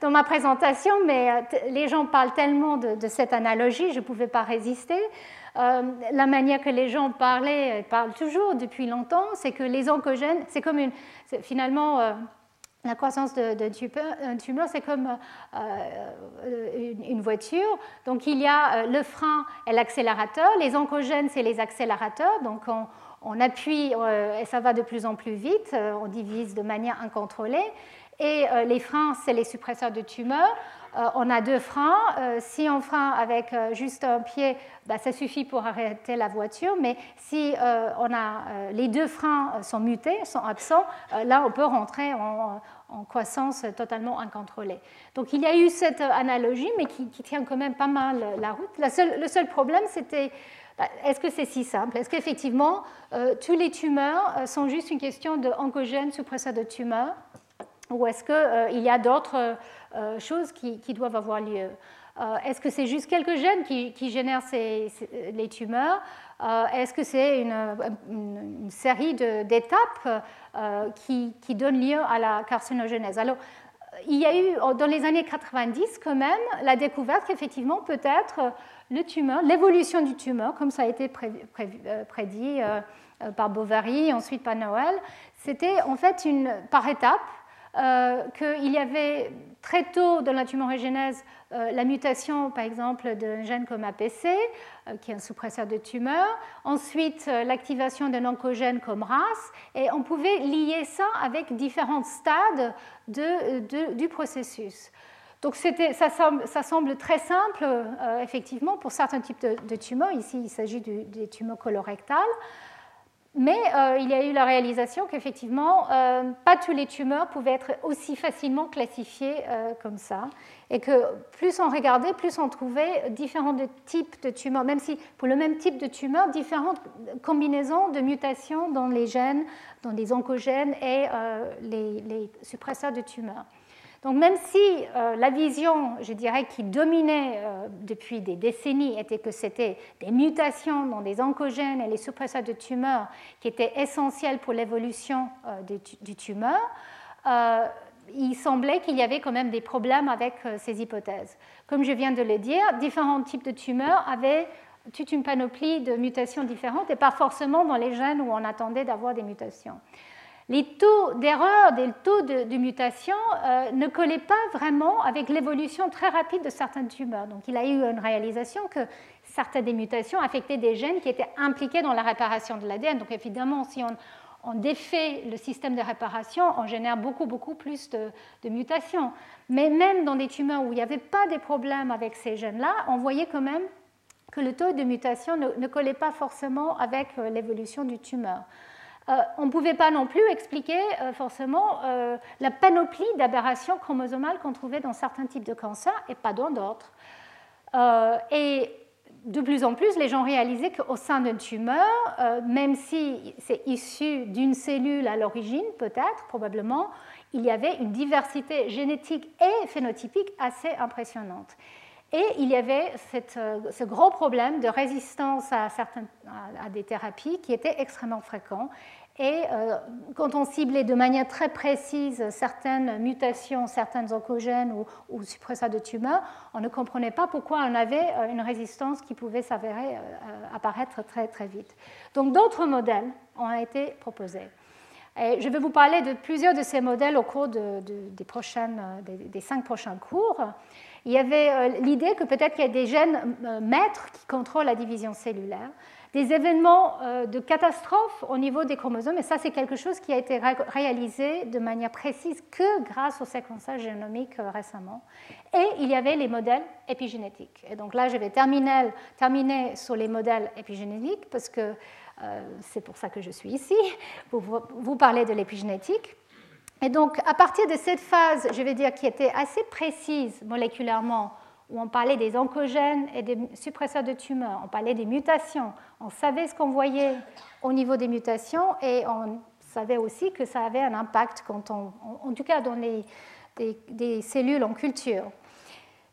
dans, ma présentation, mais les gens parlent tellement de cette analogie, je ne pouvais pas résister. Euh, la manière que les gens parlaient, parlent toujours depuis longtemps, c'est que les oncogènes, c'est comme une, finalement, euh, la croissance d'un tumeur, c'est comme euh, une, voiture. Donc il y a euh, le frein et l'accélérateur. Les oncogènes, c'est les accélérateurs. Donc on, appuie euh, et ça va de plus en plus vite. On divise de manière incontrôlée. Et les freins, c'est les suppresseurs de tumeurs. On a deux freins. si on freine avec juste un pied, bah, ça suffit pour arrêter la voiture. Mais si on a, les deux freins sont mutés, sont absents, là on peut rentrer en, en croissance totalement incontrôlée. Donc il y a eu cette analogie, mais qui, tient quand même pas mal la route. le seul problème, c'était est-ce que c'est si simple? Est-ce qu'effectivement, euh, tous les tumeurs euh, sont juste une question de oncogène suppresseur de tumeurs? Ou est-ce qu'il euh, y a d'autres choses qui, doivent avoir lieu? Est-ce que c'est juste quelques gènes qui, génèrent les tumeurs? Est-ce que c'est une, série d'étapes euh, qui, qui, donne lieu à la carcinogénèse. Alors, il y a eu dans les années 90 quand même la découverte qu'effectivement peut-être l'évolution du tumeur, comme ça a été euh, prédit euh, par Bovary, ensuite par Noël, c'était en fait une, par étapes qu'il y avait très tôt dans la tumorigénèse euh, la mutation, par exemple, d'un gène comme APC, euh, qui est un suppresseur de tumeur, ensuite euh, l'activation d'un oncogène comme RAS, et on pouvait lier ça avec différents stades du processus. Donc ça semble, ça, semble, très simple, effectivement, pour certains types de, tumeurs. Ici, il s'agit des tumeurs colorectales. Mais euh, il y a eu la réalisation qu'effectivement, euh, pas tous les tumeurs pouvaient être aussi facilement classifiés euh, comme ça. Et que plus on regardait, plus on trouvait différents types de tumeurs, même si pour le même type de tumeur, différentes combinaisons de mutations dans les gènes, dans les oncogènes et les suppresseurs de tumeurs. Donc même si euh, la vision, je dirais, qui dominait euh, depuis des décennies était que c'était des mutations dans des oncogènes et les suppresseurs de tumeurs qui étaient essentiels pour l'évolution euh, du, tumeur, il semblait qu'il y avait quand même des problèmes avec ces hypothèses. Comme je viens de le dire, différents types de tumeurs avaient toute une panoplie de mutations différentes et pas forcément dans les gènes où on attendait d'avoir des mutations les taux d'erreur, les taux de, mutation euh, ne collaient pas vraiment avec l'évolution très rapide de certaines tumeurs. Donc il a eu une réalisation que certaines des mutations affectaient des gènes qui étaient impliqués dans la réparation de l'ADN. Donc évidemment, si on, défait le système de réparation, on génère beaucoup, beaucoup plus de, mutations. Mais même dans des tumeurs où il n'y avait pas de problèmes avec ces gènes-là, on voyait quand même que le taux de mutation ne, ne collait pas forcément avec euh, l'évolution du tumeur. Euh, on ne pouvait pas non plus expliquer euh, forcément euh, la panoplie d'aberrations chromosomales qu'on trouvait dans certains types de cancers et pas dans d'autres. et de plus en plus, les gens réalisaient qu'au sein d'une tumeur, même si c'est issu d'une cellule à l'origine, peut-être, probablement, il y avait une diversité génétique et phénotypique assez impressionnante. Et il y avait ce gros problème de résistance à, certaines, à, des thérapies qui était extrêmement fréquent et euh, quand on ciblait de manière très précise certaines mutations, certains oncogènes ou, ou suppresseurs de tumeurs, on ne comprenait pas pourquoi on avait euh, une résistance qui pouvait s'avérer euh, apparaître très très vite. Donc d'autres modèles ont été proposés. Je vais vous parler de plusieurs de ces modèles au cours des, des, cinq prochains cours. Il y avait l'idée que peut-être qu'il y a des gènes maîtres qui contrôlent la division cellulaire des événements euh, de catastrophe au niveau des chromosomes, et ça c'est quelque chose qui a été réalisé de manière précise que grâce au séquençage génomique euh, récemment. Et il y avait les modèles épigénétiques. Et donc là, je vais terminer, sur les modèles épigénétiques parce que euh, c'est pour ça que je suis ici, pour vous parler de l'épigénétique. Et donc, à partir de cette phase, je vais dire, qui était assez précise moléculairement où on parlait des oncogènes et des suppresseurs de tumeurs, on parlait des mutations, on savait ce qu'on voyait au niveau des mutations et on savait aussi que ça avait un impact, quand on, en tout cas dans les des, cellules en culture.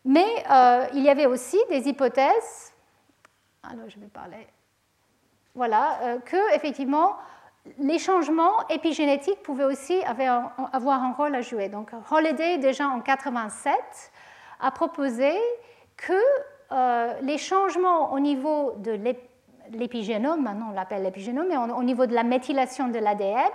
Mais euh, il y avait aussi des hypothèses, alors je vais parler, voilà, euh, que effectivement les changements épigénétiques pouvaient aussi avoir un rôle à jouer. Donc Holiday déjà en 87 a proposé que euh, les changements au niveau de l'épigénome, maintenant on l'appelle l'épigénome, mais au niveau de la méthylation de l'ADN,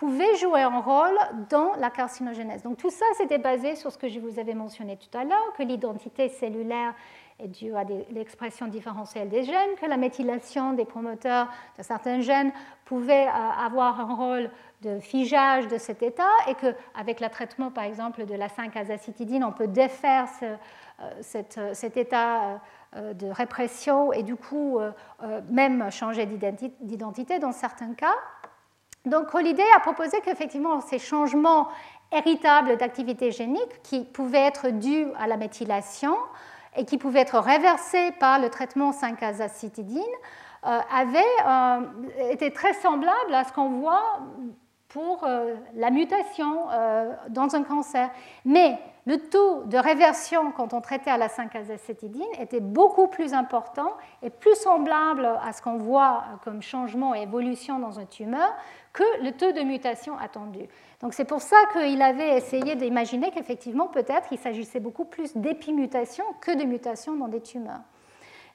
pouvaient jouer un rôle dans la carcinogénèse. Donc tout ça, c'était basé sur ce que je vous avais mentionné tout à l'heure, que l'identité cellulaire est due à l'expression différentielle des gènes, que la méthylation des promoteurs de certains gènes pouvait euh, avoir un rôle de figeage de cet état et qu'avec le traitement, par exemple, de la 5-azacitidine, on peut défaire euh, euh, cet état de répression et du coup même changer d'identité dans certains cas. Donc Holiday a proposé qu'effectivement ces changements héritables d'activité génique qui pouvaient être dus à la méthylation et qui pouvaient être réversés par le traitement 5-azacitidine euh, avaient euh, très semblables à ce qu'on voit pour euh, la mutation dans un cancer. Mais le taux de réversion quand on traitait à la 5-azacétidine était beaucoup plus important et plus semblable à ce qu'on voit comme changement et évolution dans une tumeur que le taux de mutation attendu. Donc c'est pour ça qu'il avait essayé d'imaginer qu'effectivement peut-être il s'agissait beaucoup plus d'épimutation que de mutation dans des tumeurs.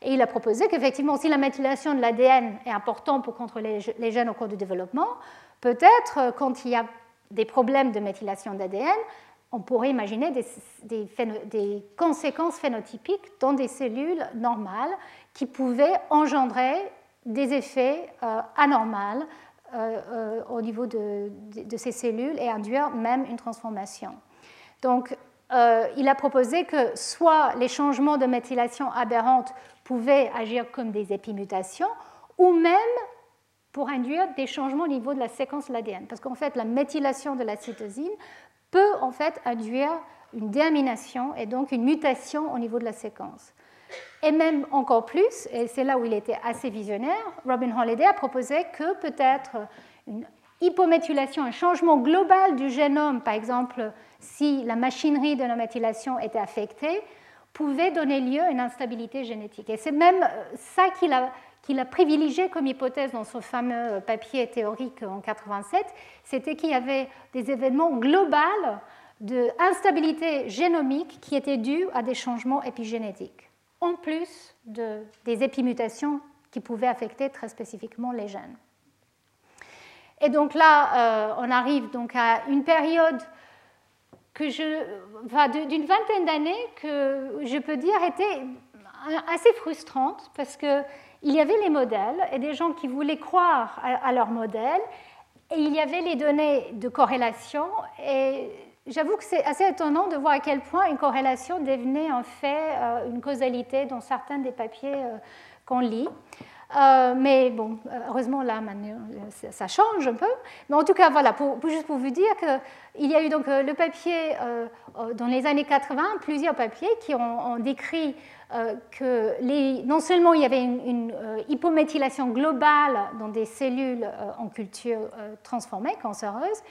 Et il a proposé qu'effectivement si la méthylation de l'ADN est importante pour contrôler les gènes au cours du développement, peut-être quand il y a des problèmes de méthylation d'ADN, on pourrait imaginer des, conséquences phénotypiques dans des cellules normales qui pouvaient engendrer des effets euh, anormaux euh, euh, au niveau de, ces cellules et induire même une transformation. Donc, il a proposé que soit les changements de méthylation aberrante pouvaient agir comme des épimutations, ou même pour induire des changements au niveau de la séquence de l'ADN. Parce qu'en fait, la méthylation de la cytosine peut en fait induire une déamination et donc une mutation au niveau de la séquence. Et même encore plus, et c'est là où il était assez visionnaire, Robin Holliday a proposé que peut-être une hypométhylation, un changement global du génome, par exemple si la machinerie de la méthylation était affectée, pouvait donner lieu à une instabilité génétique. Et c'est même euh, ça qu'il a, qu'il a privilégié comme hypothèse dans son fameux papier théorique en 87, c'était qu'il y avait des événements globaux d'instabilité génomique qui étaient dus à des changements épigénétiques, en plus de, des épimutations qui pouvaient affecter très spécifiquement les gènes. Et donc là, euh, on arrive donc à une période que je, d'une vingtaine d'années que je peux dire était assez frustrante parce que il y avait les modèles et des gens qui voulaient croire à, leurs modèles, et il y avait les données de corrélation. Et j'avoue que c'est assez étonnant de voir à quel point une corrélation devenait en fait euh, une causalité dans certains des papiers euh, qu'on lit. Euh, mais bon, heureusement, là, ça change un peu. Mais en tout cas, voilà, juste pour vous dire qu'il y a eu donc le papier dans les années 80, plusieurs papiers qui ont, décrit que les, non seulement il y avait une, euh, hypométhylation globale dans des cellules euh, en culture transformées, cancéreuses,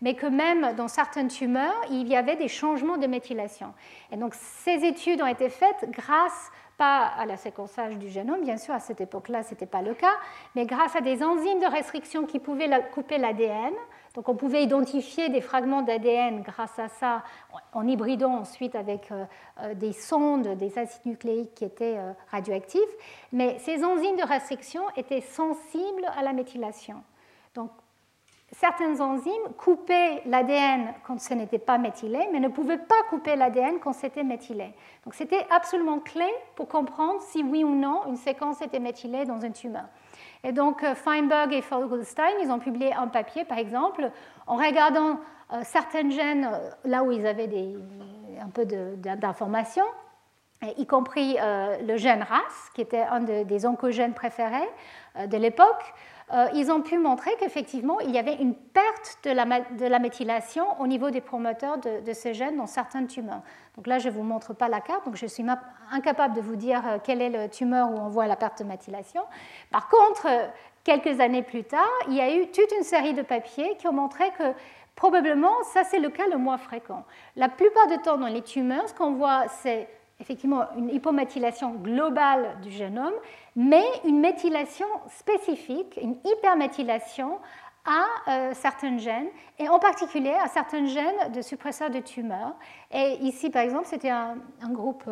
mais que même dans certaines tumeurs, il y avait des changements de méthylation. Et donc ces études ont été faites grâce pas à la séquençage du génome, bien sûr, à cette époque-là, ce n'était pas le cas, mais grâce à des enzymes de restriction qui pouvaient couper l'ADN, donc on pouvait identifier des fragments d'ADN grâce à ça, en hybridant ensuite avec euh, euh, des sondes, des acides nucléiques qui étaient euh, radioactifs. Mais ces enzymes de restriction étaient sensibles à la méthylation. Donc certaines enzymes coupaient l'ADN quand ce n'était pas méthylé, mais ne pouvaient pas couper l'ADN quand c'était méthylé. Donc c'était absolument clé pour comprendre si oui ou non une séquence était méthylée dans une tumeur. Et donc euh, Feinberg et Fogelstein, ils ont publié un papier, par exemple, en regardant euh, gènes euh, là où ils avaient un peu d'informations, y compris le gène RAS, qui était un des oncogènes préférés de l'époque. Euh, ils ont pu montrer qu'effectivement, il y avait une perte de la, méthylation au niveau des promoteurs de, ces gènes dans certaines tumeurs. Donc là, je ne vous montre pas la carte, donc je suis incapable de vous dire euh, quelle est le tumeur où on voit la perte de méthylation. Par contre, euh, quelques années plus tard, il y a eu toute une série de papiers qui ont montré que probablement, ça c'est le cas le moins fréquent. La plupart du temps dans les tumeurs, ce qu'on voit, c'est effectivement une hypométhylation globale du génome, mais une méthylation spécifique, une hyperméthylation à certains gènes, et en particulier à certains gènes de suppresseurs de tumeurs. Et ici, par exemple, c'était un, groupe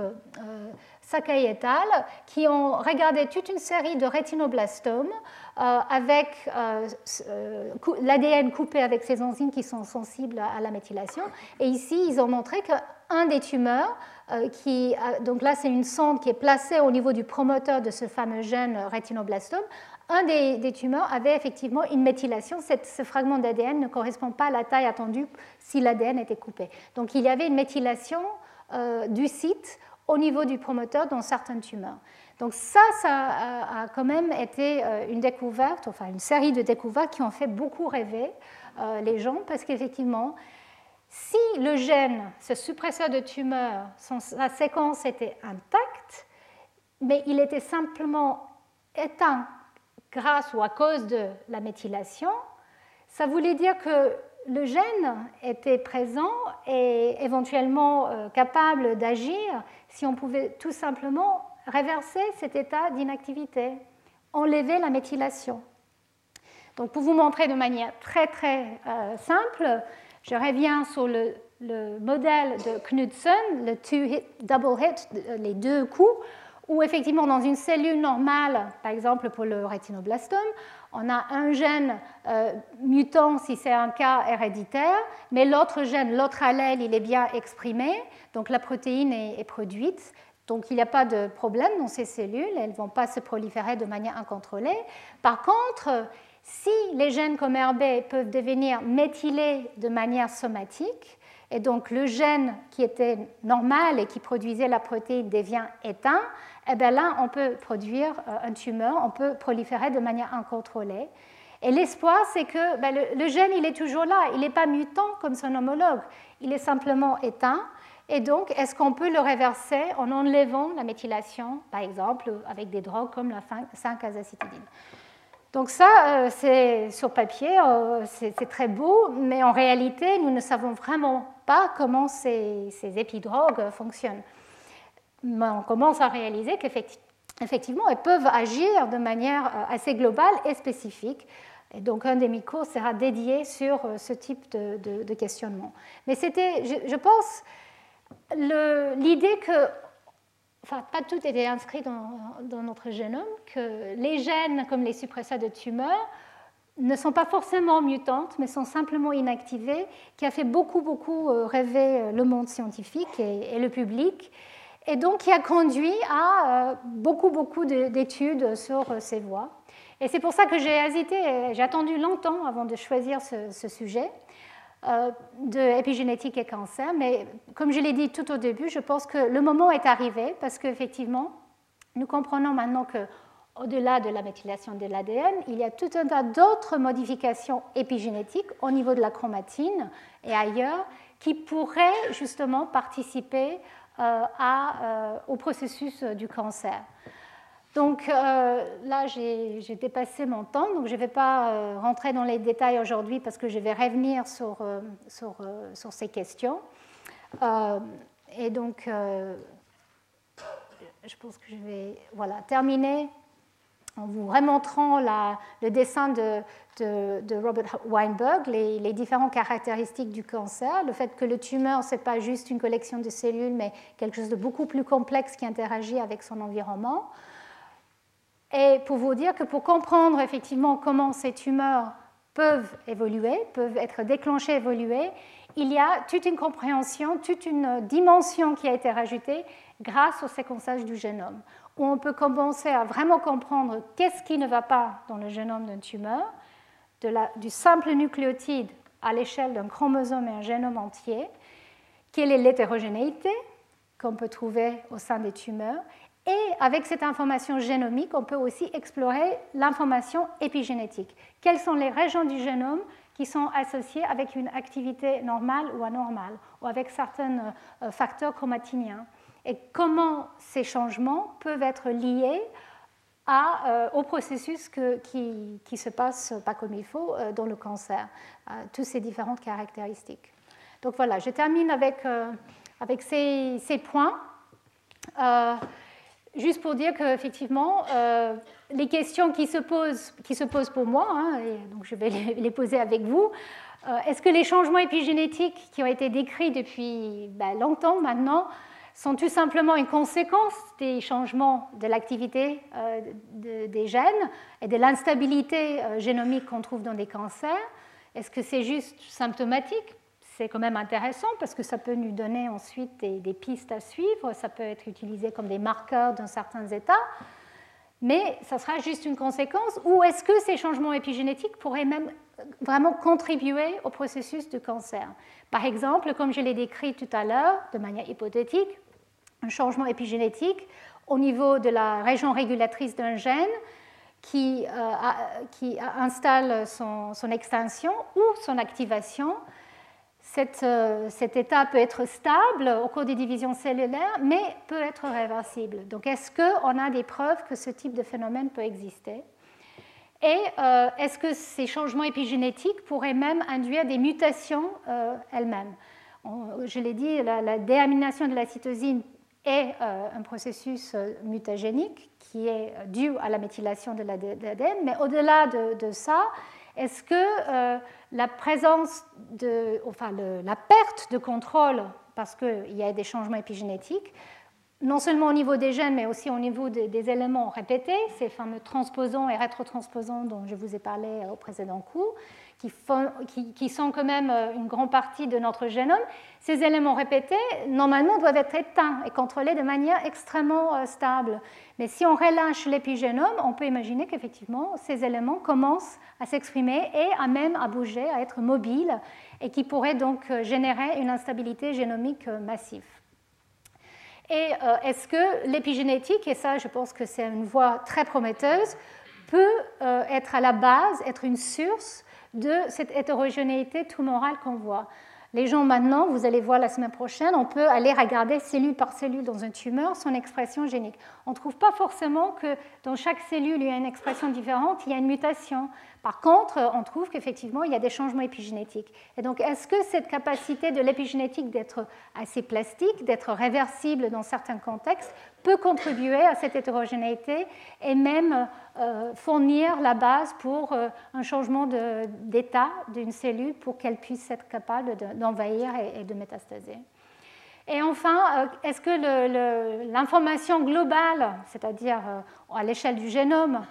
Sakai et al., qui ont regardé toute une série de rétinoblastomes euh, avec euh, euh, l'ADN coupé avec ces enzymes qui sont sensibles à la méthylation. Et ici, ils ont montré qu'un des tumeurs, qui, donc là c'est une sonde qui est placée au niveau du promoteur de ce fameux gène rétinoblastome, un des, tumeurs avait effectivement une méthylation. ce fragment d'ADN ne correspond pas à la taille attendue si l'ADN était coupé. Donc il y avait une méthylation du site au niveau du promoteur dans certaines tumeurs. Donc ça, ça a, quand même été euh, une découverte, enfin une série de découvertes qui ont fait beaucoup rêver euh, les gens, parce qu'effectivement, si le gène, ce suppresseur de tumeur, sa séquence était intacte, mais il était simplement éteint grâce ou à cause de la méthylation, ça voulait dire que le gène était présent et éventuellement euh, capable d'agir si on pouvait tout simplement réverser cet état d'inactivité, enlever la méthylation. Donc pour vous montrer de manière très très euh, simple, je reviens sur le, modèle de Knudsen, le double hit, les deux coups, où effectivement dans une cellule normale, par exemple pour le rétinoblastome, on a un gène euh, mutant si c'est un cas héréditaire, mais l'autre gène, l'autre allèle, il est bien exprimé, donc la protéine est, produite. Donc il n'y a pas de problème dans ces cellules, elles ne vont pas se proliférer de manière incontrôlée. Par contre, si les gènes comme RB peuvent devenir méthylés de manière somatique, et donc le gène qui était normal et qui produisait la protéine devient éteint, eh bien là, on peut produire euh, un tumeur, on peut proliférer de manière incontrôlée. Et l'espoir, c'est que ben, le, gène, il est toujours là, il n'est pas mutant comme son homologue, il est simplement éteint. Et donc, est-ce qu'on peut le réverser en enlevant la méthylation, par exemple, avec des drogues comme la 5-azacitidine donc ça, euh, c'est sur papier, euh, c'est très beau, mais en réalité, nous ne savons vraiment pas comment ces, ces épidrogues fonctionnent on commence à réaliser qu'effectivement, elles peuvent agir de manière euh, assez globale et spécifique. Et donc, un des micros sera dédié sur ce type de, questionnement. Mais c'était, je, pense, l'idée que, enfin, pas tout était inscrit dans, notre génome, que les gènes, comme les suppresseurs de tumeurs, ne sont pas forcément mutantes, mais sont simplement inactivées, qui a fait beaucoup, beaucoup euh, rêver le monde scientifique et, le public et donc qui a conduit à euh, beaucoup, beaucoup d'études sur euh, ces voies. Et c'est pour ça que j'ai hésité, j'ai attendu longtemps avant de choisir ce, sujet euh, de épigénétique et cancer, mais comme je l'ai dit tout au début, je pense que le moment est arrivé parce qu'effectivement, nous comprenons maintenant que au-delà de la méthylation de l'ADN, il y a tout un tas d'autres modifications épigénétiques au niveau de la chromatine et ailleurs qui pourraient justement participer euh, euh, au processus du cancer. Donc euh, là, j'ai dépassé mon temps, donc je ne vais pas rentrer dans les détails aujourd'hui parce que je vais revenir sur, sur, sur ces questions. et donc, je pense que je vais voilà, terminer en vous remontrant le dessin de, Robert Weinberg, les, différentes caractéristiques du cancer, le fait que le tumeur, ce n'est pas juste une collection de cellules, mais quelque chose de beaucoup plus complexe qui interagit avec son environnement. Et pour vous dire que pour comprendre effectivement comment ces tumeurs peuvent évoluer, peuvent être déclenchées, évoluer, il y a toute une compréhension, toute une dimension qui a été rajoutée grâce au séquençage du génome où on peut commencer à vraiment comprendre qu'est-ce qui ne va pas dans le génome d'une tumeur, du simple nucléotide à l'échelle d'un chromosome et un génome entier, quelle est l'hétérogénéité qu'on peut trouver au sein des tumeurs, et avec cette information génomique, on peut aussi explorer l'information épigénétique. Quelles sont les régions du génome qui sont associées avec une activité normale ou anormale, ou avec certains euh, facteurs chromatiniens? Et comment ces changements peuvent être liés euh, au processus qui, qui, se passe pas comme il faut euh, dans le cancer, toutes ces différentes caractéristiques. Donc voilà, je termine avec, ces points. Juste pour dire qu'effectivement, euh, les questions qui se posent, pour moi, hein, et donc je vais les, poser avec vous, euh, est-ce que les changements épigénétiques qui ont été décrits depuis ben, longtemps maintenant sont tout simplement une conséquence des changements de l'activité euh, des gènes et de l'instabilité génomique qu'on trouve dans des cancers? Est-ce que c'est juste symptomatique? C'est quand même intéressant parce que ça peut nous donner ensuite des, pistes à suivre, ça peut être utilisé comme des marqueurs dans certains états, mais ça sera juste une conséquence, ou est-ce que ces changements épigénétiques pourraient même vraiment contribuer au processus de cancer? Par exemple, comme je l'ai décrit tout à l'heure, de manière hypothétique, un changement épigénétique au niveau de la région régulatrice d'un gène qui, euh, installe son extinction ou son activation euh, cet état peut être stable au cours des divisions cellulaires, mais peut être réversible. Donc, est-ce qu'on a des preuves que ce type de phénomène peut exister? Et euh, est-ce que ces changements épigénétiques pourraient même induire des mutations euh, elles-mêmes? Je l'ai dit, la, déamination de la cytosine est un processus mutagénique qui est dû à la méthylation de l'ADN, mais au-delà de, ça, est-ce que la présence enfin la perte de contrôle, parce qu'il y a des changements épigénétiques, non seulement au niveau des gènes, mais aussi au niveau des, éléments répétés, ces fameux transposons et rétrotransposons dont je vous ai parlé au précédent cours, qui, sont quand même euh, une grande partie de notre génome, ces éléments répétés, normalement, doivent être éteints et contrôlés de manière extrêmement euh, stable. Mais si on relâche l'épigénome, on peut imaginer qu'effectivement, ces éléments commencent à s'exprimer et à même à bouger, à être mobiles, et qui pourraient donc euh, générer une instabilité génomique massive. Et est-ce que l'épigénétique, et ça je pense que c'est une voie très prometteuse, peut être à la base, être une source de cette hétérogénéité tumorale qu'on voit. Les gens maintenant, vous allez voir la semaine prochaine, on peut aller regarder cellule par cellule dans un tumeur son expression génique. On ne trouve pas forcément que dans chaque cellule il y a une expression différente, il y a une mutation. Par contre, on trouve qu'effectivement, il y a des changements épigénétiques. Et donc, est-ce que cette capacité de l'épigénétique d'être assez plastique, d'être réversible dans certains contextes, peut contribuer à cette hétérogénéité et même euh, fournir la base pour euh, un changement d'état d'une cellule pour qu'elle puisse être capable d'envahir et, de métastaser? Et enfin, euh, est-ce que l'information globale, c'est-à-dire à l'échelle du génome,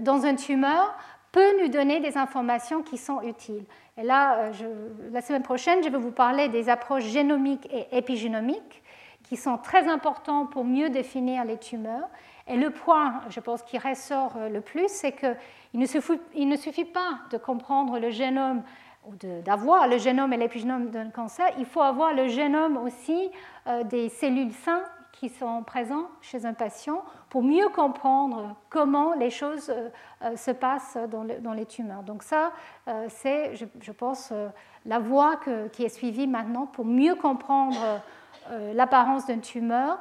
dans un tumeur, peut nous donner des informations qui sont utiles. Et là, euh, la semaine prochaine, je vais vous parler des approches génomiques et épigénomiques qui sont très importantes pour mieux définir les tumeurs. Et le point, je pense, qui ressort euh, le plus, c'est qu'il ne, suffit, ne suffit pas de comprendre le génome ou d'avoir le génome et l'épigénome d'un cancer, il faut avoir le génome aussi euh, des cellules saines qui sont présents chez un patient pour mieux comprendre comment les choses euh, euh, se passent dans, les tumeurs. Donc ça, euh, c'est, je, pense, la voie qui est suivie maintenant pour mieux comprendre l'apparence d'une tumeur,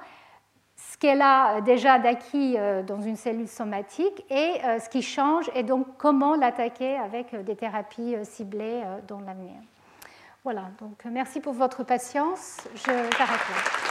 ce qu'elle a déjà d'acquis dans une cellule somatique et ce qui change et donc comment l'attaquer avec des thérapies ciblées dans l'avenir. Voilà, donc merci pour votre patience. Je t'arrête là.